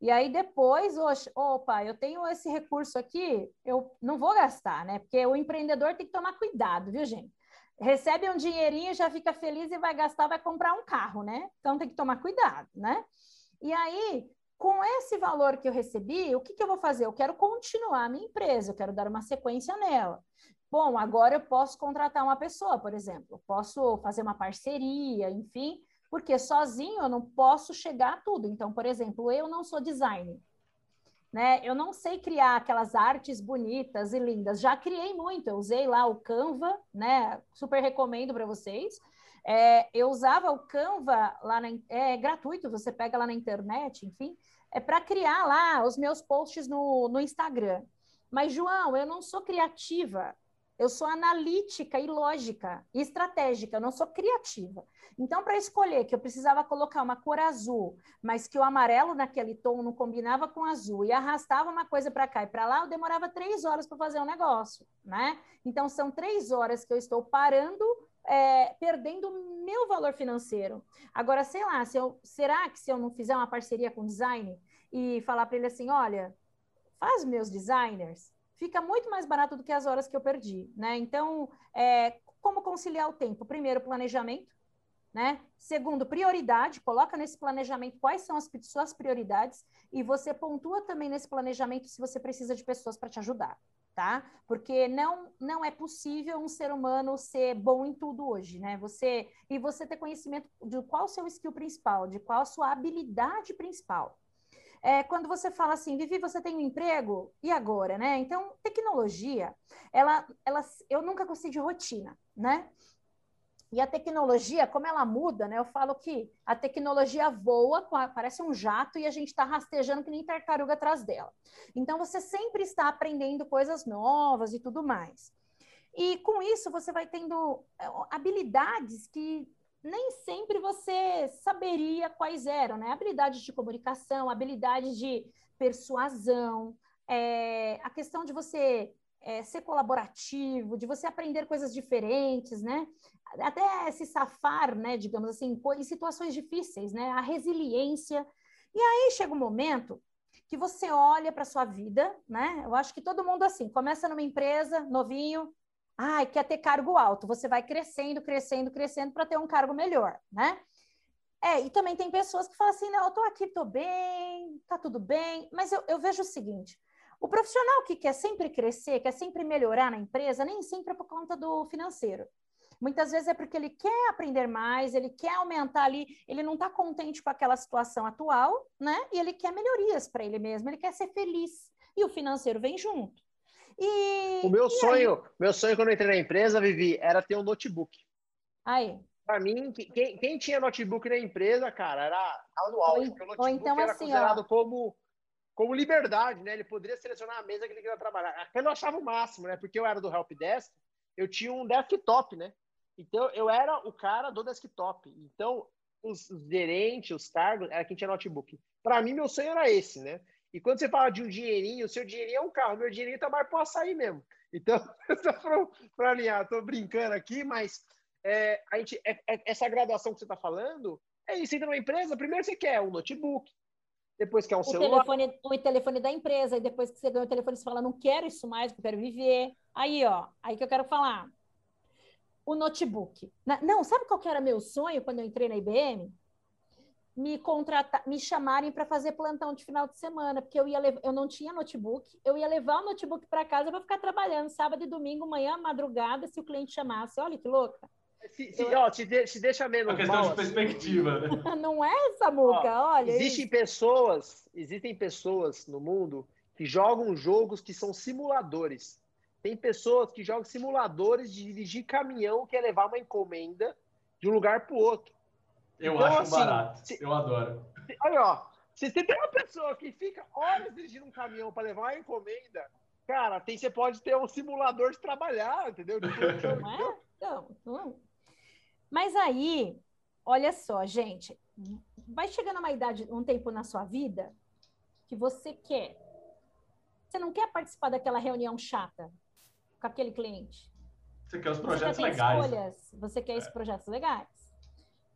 e aí depois, opa, eu tenho esse recurso aqui, eu não vou gastar, né? Porque o empreendedor tem que tomar cuidado, viu, gente? Recebe um dinheirinho, já fica feliz e vai gastar, vai comprar um carro, né? Então tem que tomar cuidado, né? E aí, com esse valor que eu recebi, o que, que eu vou fazer? Eu quero continuar a minha empresa, eu quero dar uma sequência nela. Bom, agora eu posso contratar uma pessoa, por exemplo, posso fazer uma parceria, enfim, porque sozinho eu não posso chegar a tudo. Então, por exemplo, eu não sou designer. Né? Eu não sei criar aquelas artes bonitas e lindas. Já criei muito, eu usei lá o Canva, né? Super recomendo para vocês. É, eu usava o Canva lá na, é gratuito, você pega lá na internet, enfim, é para criar lá os meus posts no, no Instagram. Mas, João, eu não sou criativa, eu sou analítica e lógica e estratégica, eu não sou criativa. Então, para escolher que eu precisava colocar uma cor azul, mas que o amarelo naquele tom não combinava com azul e arrastava uma coisa para cá e para lá, eu demorava três horas para fazer um negócio, né? Então, são três horas que eu estou parando, é, perdendo meu valor financeiro. Agora, sei lá, se eu, será que se eu não fizer uma parceria com o design e falar para ele assim, olha, faz meus designers, fica muito mais barato do que as horas que eu perdi, né? Então, é, como conciliar o tempo? Primeiro, planejamento, né? Segundo, prioridade, coloca nesse planejamento quais são as suas prioridades e você pontua também nesse planejamento se você precisa de pessoas para te ajudar, tá? Porque não não é possível um ser humano ser bom em tudo hoje, né? Você e você ter conhecimento de qual o seu skill principal, de qual a sua habilidade principal. é quando você fala assim, Vivi, você tem um emprego? E agora, né? Então, tecnologia, ela, ela, eu nunca gostei de rotina, né? E a tecnologia, como ela muda, né? Eu falo que a tecnologia voa, parece um jato, e a gente está rastejando que nem tartaruga atrás dela. Então, você sempre está aprendendo coisas novas e tudo mais. E com isso, você vai tendo é, habilidades que nem sempre você saberia quais eram, né? Habilidades de comunicação, habilidades de persuasão, é, a questão de você é, ser colaborativo, de você aprender coisas diferentes, né? Até se safar, né, digamos assim, em situações difíceis, né? A resiliência. E aí chega um momento que você olha para sua vida, né? Eu acho que todo mundo assim, começa numa empresa, novinho, ai, quer ter cargo alto, você vai crescendo, crescendo, crescendo para ter um cargo melhor, né? É, e também tem pessoas que falam assim, não, eu tô aqui, tô bem, tá tudo bem, mas eu, eu vejo o seguinte, o profissional que quer sempre crescer, quer sempre melhorar na empresa, nem sempre é por conta do financeiro. Muitas vezes é porque ele quer aprender mais, ele quer aumentar ali, ele não está contente com aquela situação atual, né? E ele quer melhorias para ele mesmo, ele quer ser feliz. E o financeiro vem junto. E, o meu e sonho, aí? meu sonho quando eu entrei na empresa, Vivi, era ter um notebook. Aí. Para mim, quem, quem, tinha notebook na empresa, cara, era anual. Ou, porque o notebook então, era assim, considerado ó, como como liberdade, né? Ele poderia selecionar a mesa que ele queria trabalhar. Aquilo eu achava o máximo, né? Porque eu era do Help Desk, eu tinha um desktop, né? Então eu era o cara do desktop. Então os, gerentes, os cargos, era quem tinha notebook. Para mim, meu sonho era esse, né? E quando você fala de um dinheirinho, o seu dinheirinho é um carro, meu dinheirinho tá mais para açaí mesmo. Então, só para alinhar, tô brincando aqui, mas é, a gente, é, é, essa graduação que você está falando, é isso, entra numa empresa, primeiro você quer um notebook, depois que é um o celular. Telefone, o telefone da empresa, e depois que você ganha o telefone, você fala, não quero isso mais, eu quero viver. Aí, ó, aí que eu quero falar. O notebook. Não, sabe qual que era meu sonho quando eu entrei na IBM? Me contratar, me chamarem para fazer plantão de final de semana, porque eu ia eu não tinha notebook, eu ia levar o notebook para casa para ficar trabalhando sábado e domingo, manhã, madrugada, se o cliente chamasse. Olha que louca. Se, se, ó, se, de, se deixa menos. Uma questão mal, de assim. perspectiva, assim. né? Não é essa muca, ó, olha. Existem isso. pessoas, existem pessoas no mundo que jogam jogos que são simuladores. Tem pessoas que jogam simuladores de dirigir caminhão que é levar uma encomenda de um lugar para o outro. Eu então, acho assim, barato. Se, eu adoro. Olha, ó. Se você tem uma pessoa que fica horas dirigindo um caminhão para levar uma encomenda, cara, tem, você pode ter um simulador de trabalhar, entendeu? Não é? Não, não. Mas aí, olha só, gente, vai chegando uma idade, um tempo na sua vida que você quer. Você não quer participar daquela reunião chata com aquele cliente. Você quer os projetos você legais. Escolhas, você quer é. esses projetos legais.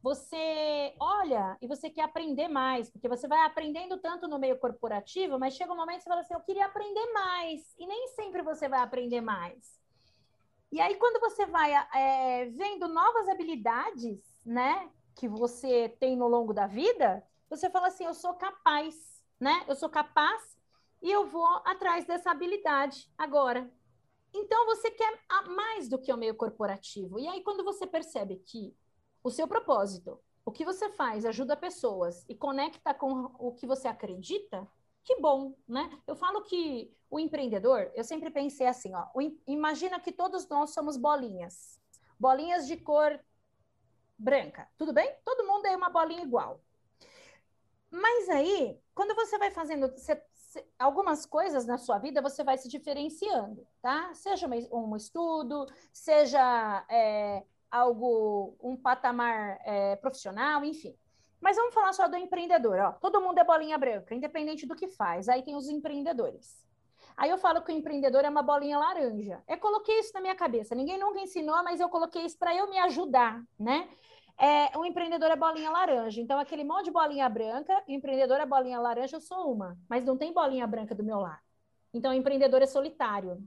Você olha e você quer aprender mais, porque você vai aprendendo tanto no meio corporativo, mas chega um momento que você fala assim: eu queria aprender mais. E nem sempre você vai aprender mais. E aí, quando você vai é, vendo novas habilidades, né, que você tem no longo da vida, você fala assim: eu sou capaz, né? Eu sou capaz e eu vou atrás dessa habilidade agora. Então, você quer mais do que o meio corporativo. E aí, quando você percebe que o seu propósito, o que você faz, ajuda pessoas e conecta com o que você acredita, que bom, né? Eu falo que o empreendedor, eu sempre pensei assim, ó, imagina que todos nós somos bolinhas, bolinhas de cor branca, tudo bem? Todo mundo é uma bolinha igual. Mas aí, quando você vai fazendo algumas coisas na sua vida, você vai se diferenciando, tá? Seja um estudo, seja é, algo, um patamar é, profissional, enfim. Mas vamos falar só do empreendedor. Ó. Todo mundo é bolinha branca, independente do que faz. Aí tem os empreendedores. Aí eu falo que o empreendedor é uma bolinha laranja. Eu coloquei isso na minha cabeça. Ninguém nunca ensinou, mas eu coloquei isso para eu me ajudar, né? É, o empreendedor é bolinha laranja. Então, aquele monte de bolinha branca, o empreendedor é bolinha laranja, eu sou uma. Mas não tem bolinha branca do meu lado. Então, o empreendedor é solitário,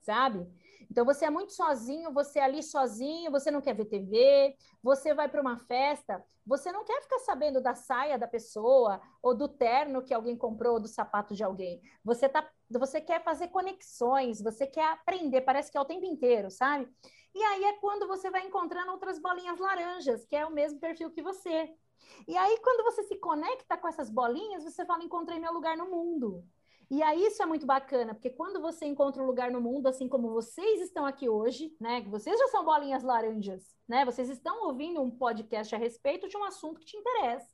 sabe? Então você é muito sozinho, você é ali sozinho, você não quer ver TV, você vai para uma festa, você não quer ficar sabendo da saia da pessoa ou do terno que alguém comprou ou do sapato de alguém. Você tá, você quer fazer conexões, você quer aprender, parece que é o tempo inteiro, sabe? E aí é quando você vai encontrando outras bolinhas laranjas, que é o mesmo perfil que você, E aí, quando você se conecta com essas bolinhas, você fala: encontrei meu lugar no mundo. E aí isso é muito bacana, porque quando você encontra um lugar no mundo, assim como vocês estão aqui hoje, né? Que vocês já são bolinhas laranjas, né? Vocês estão ouvindo um podcast a respeito de um assunto que te interessa.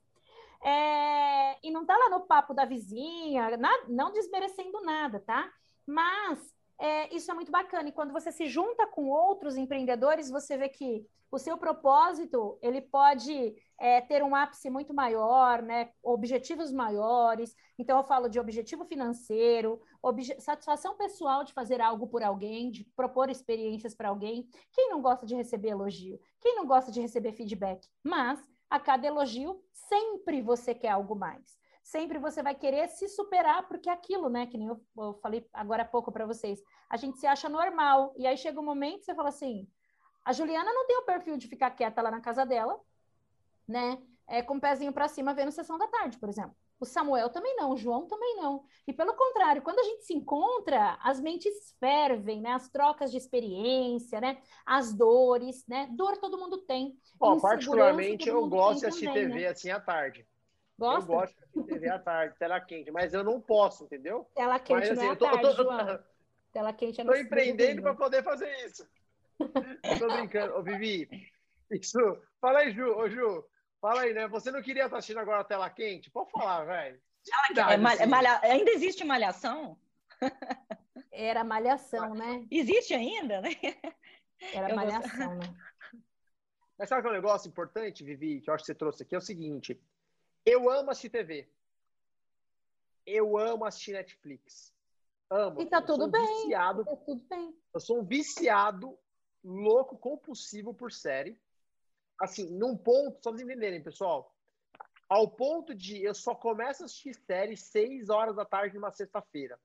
É, e não tá lá no papo da vizinha, na, não desmerecendo nada, tá? Mas é, isso é muito bacana. E quando você se junta com outros empreendedores, você vê que o seu propósito ele pode é, ter um ápice muito maior, né? objetivos maiores. Então, eu falo de objetivo financeiro, obje satisfação pessoal de fazer algo por alguém, de propor experiências para alguém. Quem não gosta de receber elogio? Quem não gosta de receber feedback? Mas, a cada elogio, sempre você quer algo mais. Sempre você vai querer se superar, porque é aquilo, né? Que nem eu, eu falei agora há pouco para vocês. A gente se acha normal. E aí chega um momento que você fala assim: a Juliana não tem o perfil de ficar quieta lá na casa dela, né? É, com o pezinho para cima vendo sessão da tarde, por exemplo. O Samuel também não, o João também não. E pelo contrário, quando a gente se encontra, as mentes fervem, né? As trocas de experiência, né? As dores, né? Dor todo mundo tem. Ó, particularmente eu gosto de assistir também, TV né? assim à tarde. Gosta? Eu gosto de assistir TV à tarde, tela quente, mas eu não posso, entendeu? Tela quente mas, assim, não é tô, tarde, tô, João. Tela quente é no Tô empreendendo para poder fazer isso. Tô brincando. Ô, Vivi, isso. Fala aí, Ju. Ô, Ju, fala aí, né? Você não queria estar assistindo agora a tela quente? Pode falar, velho. É, malha, malha, ainda existe malhação? Era malhação, né? Existe ainda, né? Era eu malhação, né? Mas sabe que é um negócio importante, Vivi, que eu acho que você trouxe aqui? É o seguinte. Eu amo assistir TV. Eu amo assistir Netflix. Amo. E tá tudo bem. Viciado, tá tudo bem. Eu sou um viciado louco, compulsivo por série. Assim, num ponto, só vocês entenderem, pessoal. Ao ponto de eu só começo a assistir série seis horas da tarde numa sexta-feira.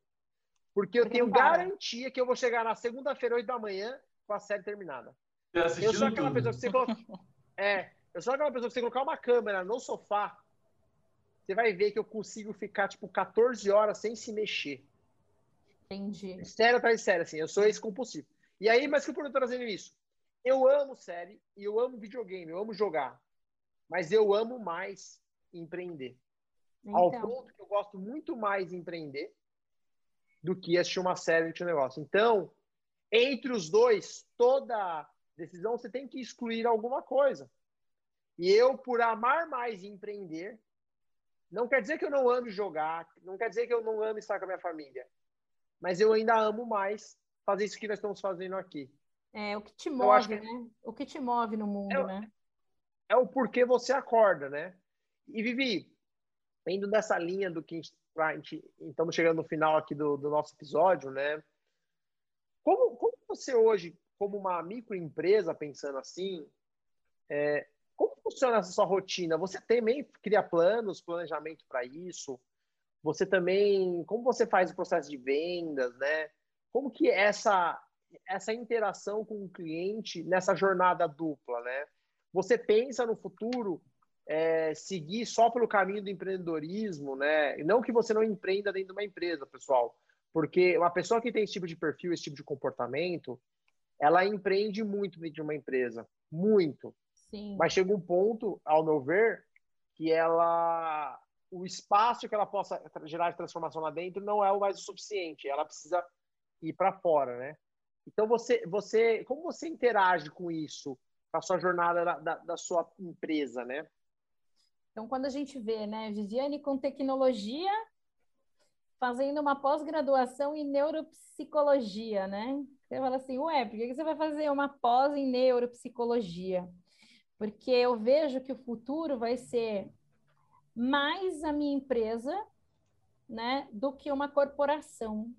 Porque eu tenho garantia que eu vou chegar na segunda-feira, oito da manhã, com a série terminada. Eu sou aquela tudo. pessoa que você coloca... É, eu sou aquela pessoa que você colocar uma câmera no sofá, você vai ver que eu consigo ficar, tipo, 14 horas sem se mexer. Entendi. Sério atrás de sério, assim. Eu sou esse compulsivo. E aí, mas que por eu tô trazendo isso? Eu amo série e eu amo videogame, eu amo jogar. Mas eu amo mais empreender. Então. Ao ponto que eu gosto muito mais de empreender do que assistir uma série de um negócio. Então, entre os dois, toda decisão você tem que excluir alguma coisa. E eu, por amar mais empreender, não quer dizer que eu não ame jogar, não quer dizer que eu não ame estar com a minha família. Mas eu ainda amo mais fazer isso que nós estamos fazendo aqui. É o que te move, que... né? O que te move no mundo, é, né? É o porquê você acorda, né? E Vivi, indo nessa linha do que a gente, estamos chegando no final aqui do, do nosso episódio, né? Como, como, você hoje, como uma microempresa, pensando assim, é, como funciona essa sua rotina? Você também cria planos, planejamento para isso? Você também, como você faz o processo de vendas, né? Como que é essa essa interação com o cliente nessa jornada dupla, né? Você pensa no futuro é, seguir só pelo caminho do empreendedorismo, né? E não que você não empreenda dentro de uma empresa, pessoal, porque uma pessoa que tem esse tipo de perfil, esse tipo de comportamento, ela empreende muito dentro de uma empresa, muito. Sim. Mas chega um ponto, ao meu ver, que ela o espaço que ela possa gerar de transformação lá dentro não é o mais o suficiente. Ela precisa ir para fora, né? Então você, você, como você interage com isso, com a sua jornada da, da, da sua empresa, né? Então, quando a gente vê, né, Viviane com tecnologia, fazendo uma pós-graduação em neuropsicologia, né? Você fala assim, ué, por que você vai fazer uma pós em neuropsicologia? Porque eu vejo que o futuro vai ser mais a minha empresa, né, do que uma corporação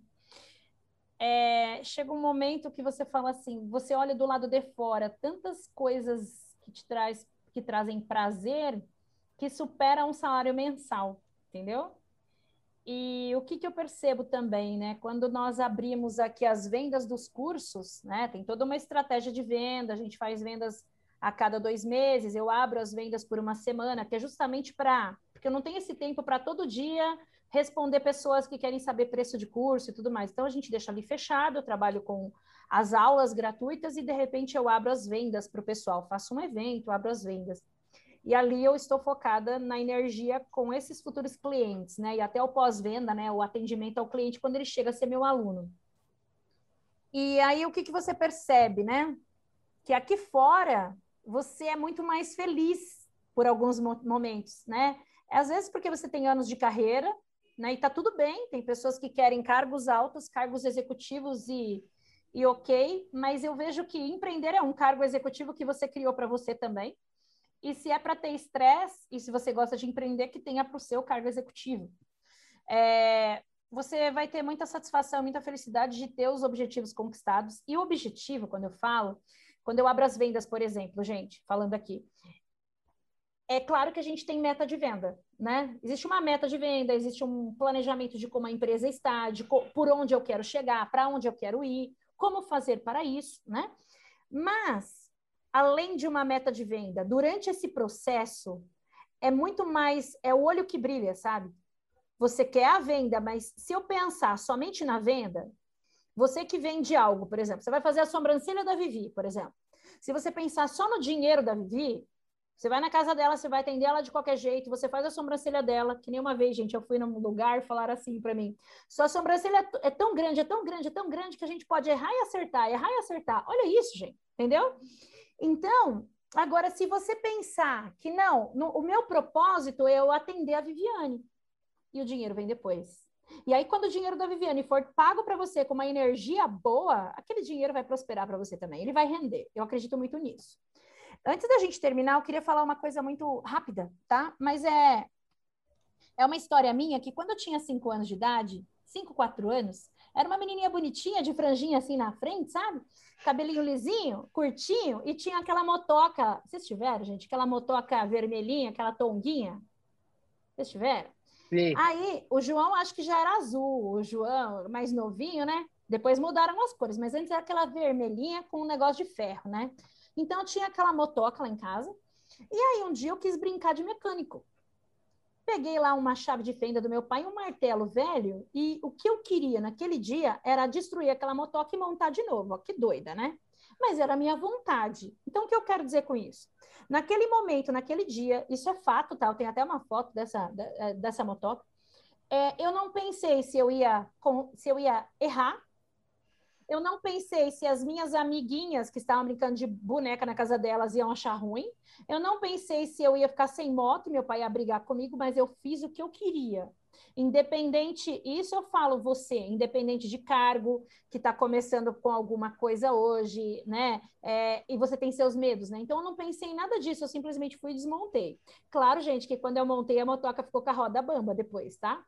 é, chega um momento que você fala assim, você olha do lado de fora, tantas coisas que te traz, que trazem prazer, que superam um salário mensal, entendeu? E o que, que eu percebo também, né? Quando nós abrimos aqui as vendas dos cursos, né? Tem toda uma estratégia de venda, a gente faz vendas a cada dois meses, eu abro as vendas por uma semana, que é justamente para. Porque eu não tenho esse tempo para todo dia responder pessoas que querem saber preço de curso e tudo mais. Então a gente deixa ali fechado, eu trabalho com as aulas gratuitas e de repente eu abro as vendas para o pessoal, faço um evento, abro as vendas. E ali eu estou focada na energia com esses futuros clientes, né? E até o pós-venda, né? O atendimento ao cliente quando ele chega a ser meu aluno. E aí o que, que você percebe, né? Que aqui fora você é muito mais feliz por alguns momentos, né? Às vezes porque você tem anos de carreira, né? E tá tudo bem, tem pessoas que querem cargos altos, cargos executivos e, e ok, mas eu vejo que empreender é um cargo executivo que você criou para você também, e se é para ter estresse, e se você gosta de empreender, que tenha para o seu cargo executivo. É, você vai ter muita satisfação, muita felicidade de ter os objetivos conquistados. E o objetivo, quando eu falo, quando eu abro as vendas, por exemplo, gente, falando aqui, é claro que a gente tem meta de venda, né? Existe uma meta de venda, existe um planejamento de como a empresa está, de por onde eu quero chegar, para onde eu quero ir, como fazer para isso, né? Mas além de uma meta de venda, durante esse processo, é muito mais, é o olho que brilha, sabe? Você quer a venda, mas se eu pensar somente na venda, você que vende algo, por exemplo, você vai fazer a sobrancelha da Vivi, por exemplo. Se você pensar só no dinheiro da Vivi, você vai na casa dela, você vai atender ela de qualquer jeito, você faz a sobrancelha dela, que nem uma vez, gente, eu fui num lugar e falaram assim para mim: sua sobrancelha é tão grande, é tão grande, é tão grande que a gente pode errar e acertar, errar e acertar. Olha isso, gente, entendeu? Então, agora, se você pensar que não, no, o meu propósito é eu atender a Viviane e o dinheiro vem depois. E aí, quando o dinheiro da Viviane for pago para você com uma energia boa, aquele dinheiro vai prosperar para você também. Ele vai render. Eu acredito muito nisso. Antes da gente terminar, eu queria falar uma coisa muito rápida, tá? Mas é é uma história minha que quando eu tinha cinco anos de idade, cinco, quatro anos, era uma menininha bonitinha, de franjinha assim na frente, sabe? Cabelinho lisinho, curtinho, e tinha aquela motoca. Vocês tiveram, gente? Aquela motoca vermelhinha, aquela tonguinha? Vocês tiveram? Sim. Aí, o João acho que já era azul, o João mais novinho, né? Depois mudaram as cores, mas antes era aquela vermelhinha com um negócio de ferro, né? Então tinha aquela motoca lá em casa. E aí um dia eu quis brincar de mecânico peguei lá uma chave de fenda do meu pai, um martelo velho, e o que eu queria naquele dia era destruir aquela motoca e montar de novo. Ó, que doida, né? Mas era a minha vontade. Então, o que eu quero dizer com isso? Naquele momento, naquele dia, isso é fato, tá? Eu tenho até uma foto dessa, é, dessa motoca. É, eu não pensei se eu ia se eu ia errar eu não pensei se as minhas amiguinhas que estavam brincando de boneca na casa delas iam achar ruim. Eu não pensei se eu ia ficar sem moto e meu pai ia brigar comigo, mas eu fiz o que eu queria. Independente, isso eu falo você, independente de cargo, que está começando com alguma coisa hoje, né? É, e você tem seus medos, né? Então eu não pensei em nada disso, eu simplesmente fui e desmontei. Claro, gente, que quando eu montei a motoca ficou com a roda bamba depois, tá?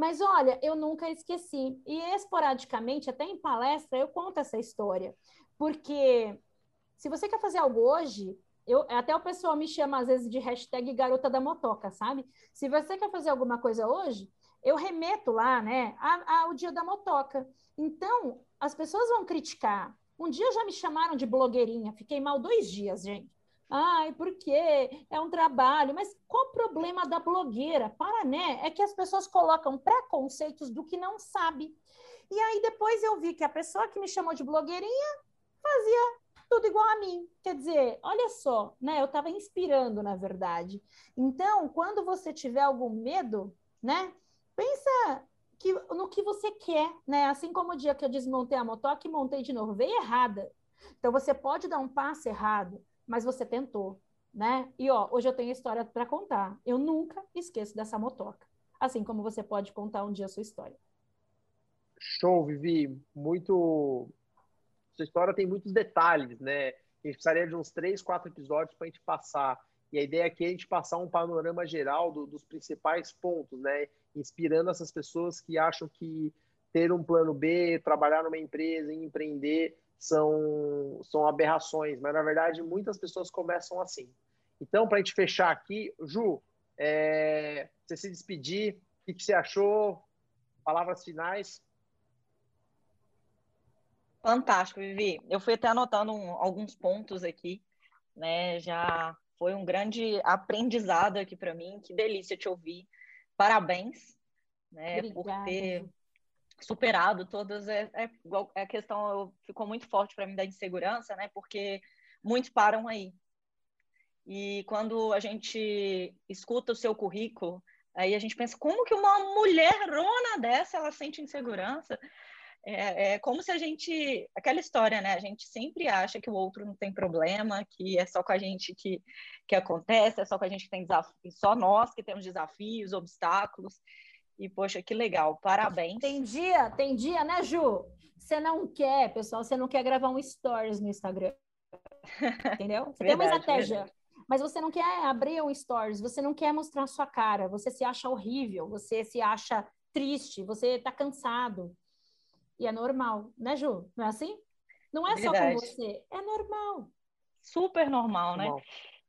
Mas olha, eu nunca esqueci. E esporadicamente, até em palestra, eu conto essa história. Porque se você quer fazer algo hoje, eu, até o pessoal me chama às vezes de hashtag garota da motoca, sabe? Se você quer fazer alguma coisa hoje, eu remeto lá, né, ao dia da motoca. Então, as pessoas vão criticar. Um dia já me chamaram de blogueirinha, fiquei mal dois dias, gente. Ai, por quê? É um trabalho. Mas qual o problema da blogueira? Para, né? É que as pessoas colocam preconceitos do que não sabe. E aí depois eu vi que a pessoa que me chamou de blogueirinha fazia tudo igual a mim. Quer dizer, olha só, né? Eu estava inspirando, na verdade. Então, quando você tiver algum medo, né? Pensa que, no que você quer, né? Assim como o dia que eu desmontei a motoca e montei de novo, veio errada. Então, você pode dar um passo errado, mas você tentou, né? E ó, hoje eu tenho história para contar. Eu nunca esqueço dessa motoca. Assim como você pode contar um dia a sua história. Show, Vivi. Muito. Sua história tem muitos detalhes, né? A gente precisaria de uns três, quatro episódios para a gente passar. E a ideia aqui é a gente passar um panorama geral do, dos principais pontos, né? Inspirando essas pessoas que acham que ter um plano B, trabalhar numa empresa, empreender, são, são aberrações, mas na verdade muitas pessoas começam assim. Então, para a gente fechar aqui, Ju, é, você se despedir, o que, que você achou? Palavras finais. Fantástico, Vivi. Eu fui até anotando um, alguns pontos aqui, né? Já foi um grande aprendizado aqui para mim. Que delícia te ouvir. Parabéns, né, Obrigada. por ter superado todas é, é, é a questão ficou muito forte para mim da insegurança, né? Porque muitos param aí. E quando a gente escuta o seu currículo, aí a gente pensa, como que uma mulherona dessa, ela sente insegurança? É, é, como se a gente. Aquela história, né? A gente sempre acha que o outro não tem problema, que é só com a gente que, que acontece, é só com a gente que tem só nós que temos desafios, obstáculos. E, poxa, que legal, parabéns. Tem dia, tem dia, né, Ju? Você não quer, pessoal, você não quer gravar um stories no Instagram. Entendeu? Você verdade, tem uma estratégia. Verdade. Mas você não quer abrir um stories, você não quer mostrar a sua cara, você se acha horrível, você se acha triste, você tá cansado. E é normal, né, Ju? Não é assim? Não é Verdade. só com você, é normal. Super normal, né? Normal.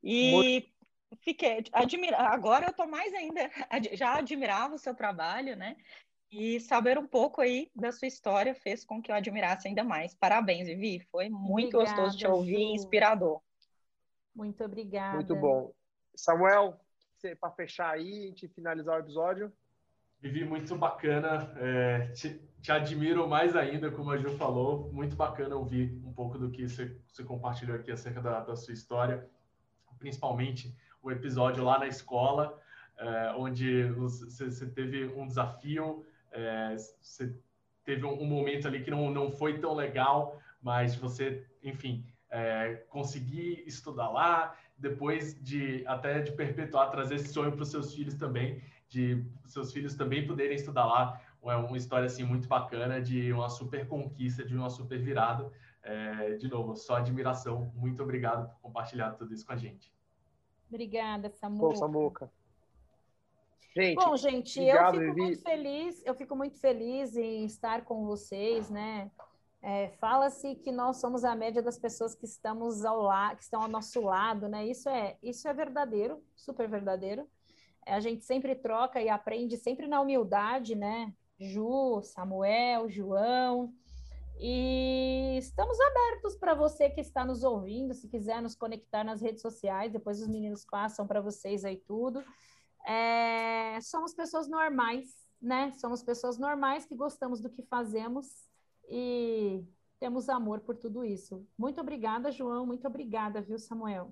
E Muito... fiquei admira... agora eu tô mais ainda, já admirava o seu trabalho, né? E saber um pouco aí da sua história fez com que eu admirasse ainda mais. Parabéns, Vivi. Foi muito obrigada, gostoso te ouvir, Ju. inspirador. Muito obrigada. Muito bom. Samuel, para fechar aí, gente finalizar o episódio. Vivi, muito bacana. É, te, te, admiro mais ainda, como a Ju falou. Muito bacana ouvir um pouco do que você, você compartilhou aqui acerca da, da, sua história, principalmente o episódio lá na escola, é, onde você, teve um desafio, você teve um, um, momento ali que não, não foi tão legal, mas você, enfim, é, conseguir estudar lá, depois de até de perpetuar, trazer esse sonho para os seus filhos também de seus filhos também poderem estudar lá. É uma história assim muito bacana de uma super conquista, de uma super virada. É, de novo, só admiração. Muito obrigado por compartilhar tudo isso com a gente. Obrigada, Samuca. Pô, Samuca. Gente, Bom, gente, obrigado, eu fico Vivi. muito feliz, eu fico muito feliz em estar com vocês, né? É, Fala-se que nós somos a média das pessoas que estamos ao lado, que estão ao nosso lado, né? Isso é, isso é verdadeiro, super verdadeiro a gente sempre troca e aprende sempre na humildade, né? Ju, Samuel, João. E estamos abertos para você que está nos ouvindo, se quiser nos conectar nas redes sociais, depois os meninos passam para vocês aí tudo. É, somos pessoas normais, né? Somos pessoas normais que gostamos do que fazemos e temos amor por tudo isso. Muito obrigada, João. Muito obrigada, viu, Samuel?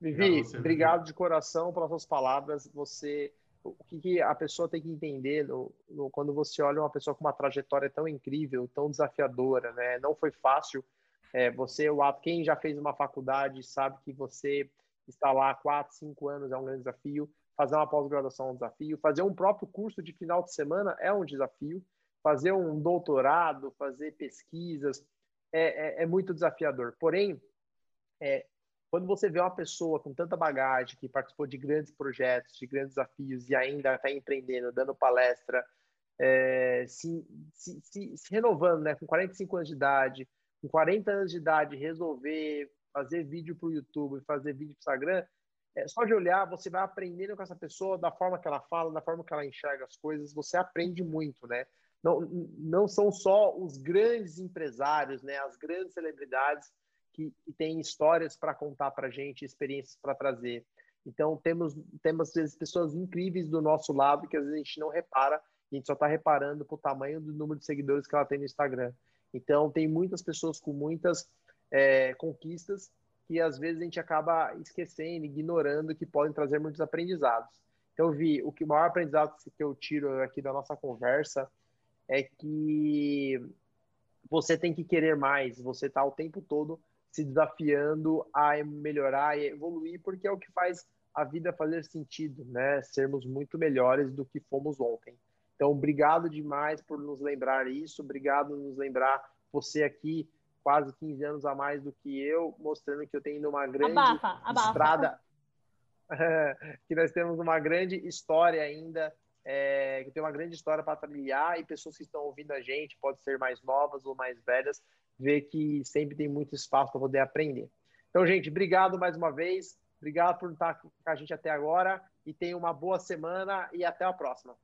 Vivi, você, obrigado Vivi. de coração pelas suas palavras. Você, o que, que a pessoa tem que entender no, no, quando você olha uma pessoa com uma trajetória tão incrível, tão desafiadora, né? Não foi fácil. É, você, o quem já fez uma faculdade sabe que você está lá quatro, cinco anos é um grande desafio. Fazer uma pós-graduação é um desafio. Fazer um próprio curso de final de semana é um desafio. Fazer um doutorado, fazer pesquisas é, é, é muito desafiador. Porém, é, quando você vê uma pessoa com tanta bagagem, que participou de grandes projetos, de grandes desafios e ainda está empreendendo, dando palestra, é, se, se, se, se, renovando, né? com 45 anos de idade, com 40 anos de idade, resolver fazer vídeo para o YouTube, fazer vídeo para o Instagram, é, só de olhar, você vai aprendendo com essa pessoa da forma que ela fala, da forma que ela enxerga as coisas, você aprende muito, né? Não, não são só os grandes empresários, né? As grandes celebridades que, que tem histórias para contar para a gente, experiências para trazer. Então, temos, temos, às vezes, pessoas incríveis do nosso lado que às vezes a gente não repara, a gente só está reparando para o tamanho do número de seguidores que ela tem no Instagram. Então, tem muitas pessoas com muitas é, conquistas que às vezes a gente acaba esquecendo, ignorando, que podem trazer muitos aprendizados. Então, vi, o que o maior aprendizado que eu tiro aqui da nossa conversa é que você tem que querer mais, você está o tempo todo se desafiando a melhorar e evoluir, porque é o que faz a vida fazer sentido, né? Sermos muito melhores do que fomos ontem. Então, obrigado demais por nos lembrar isso, obrigado por nos lembrar você aqui, quase 15 anos a mais do que eu, mostrando que eu tenho uma grande abafa, abafa. estrada, que nós temos uma grande história ainda, é, que tem uma grande história para trilhar e pessoas que estão ouvindo a gente, pode ser mais novas ou mais velhas, ver que sempre tem muito espaço para poder aprender. Então, gente, obrigado mais uma vez. Obrigado por estar com a gente até agora e tenha uma boa semana e até a próxima.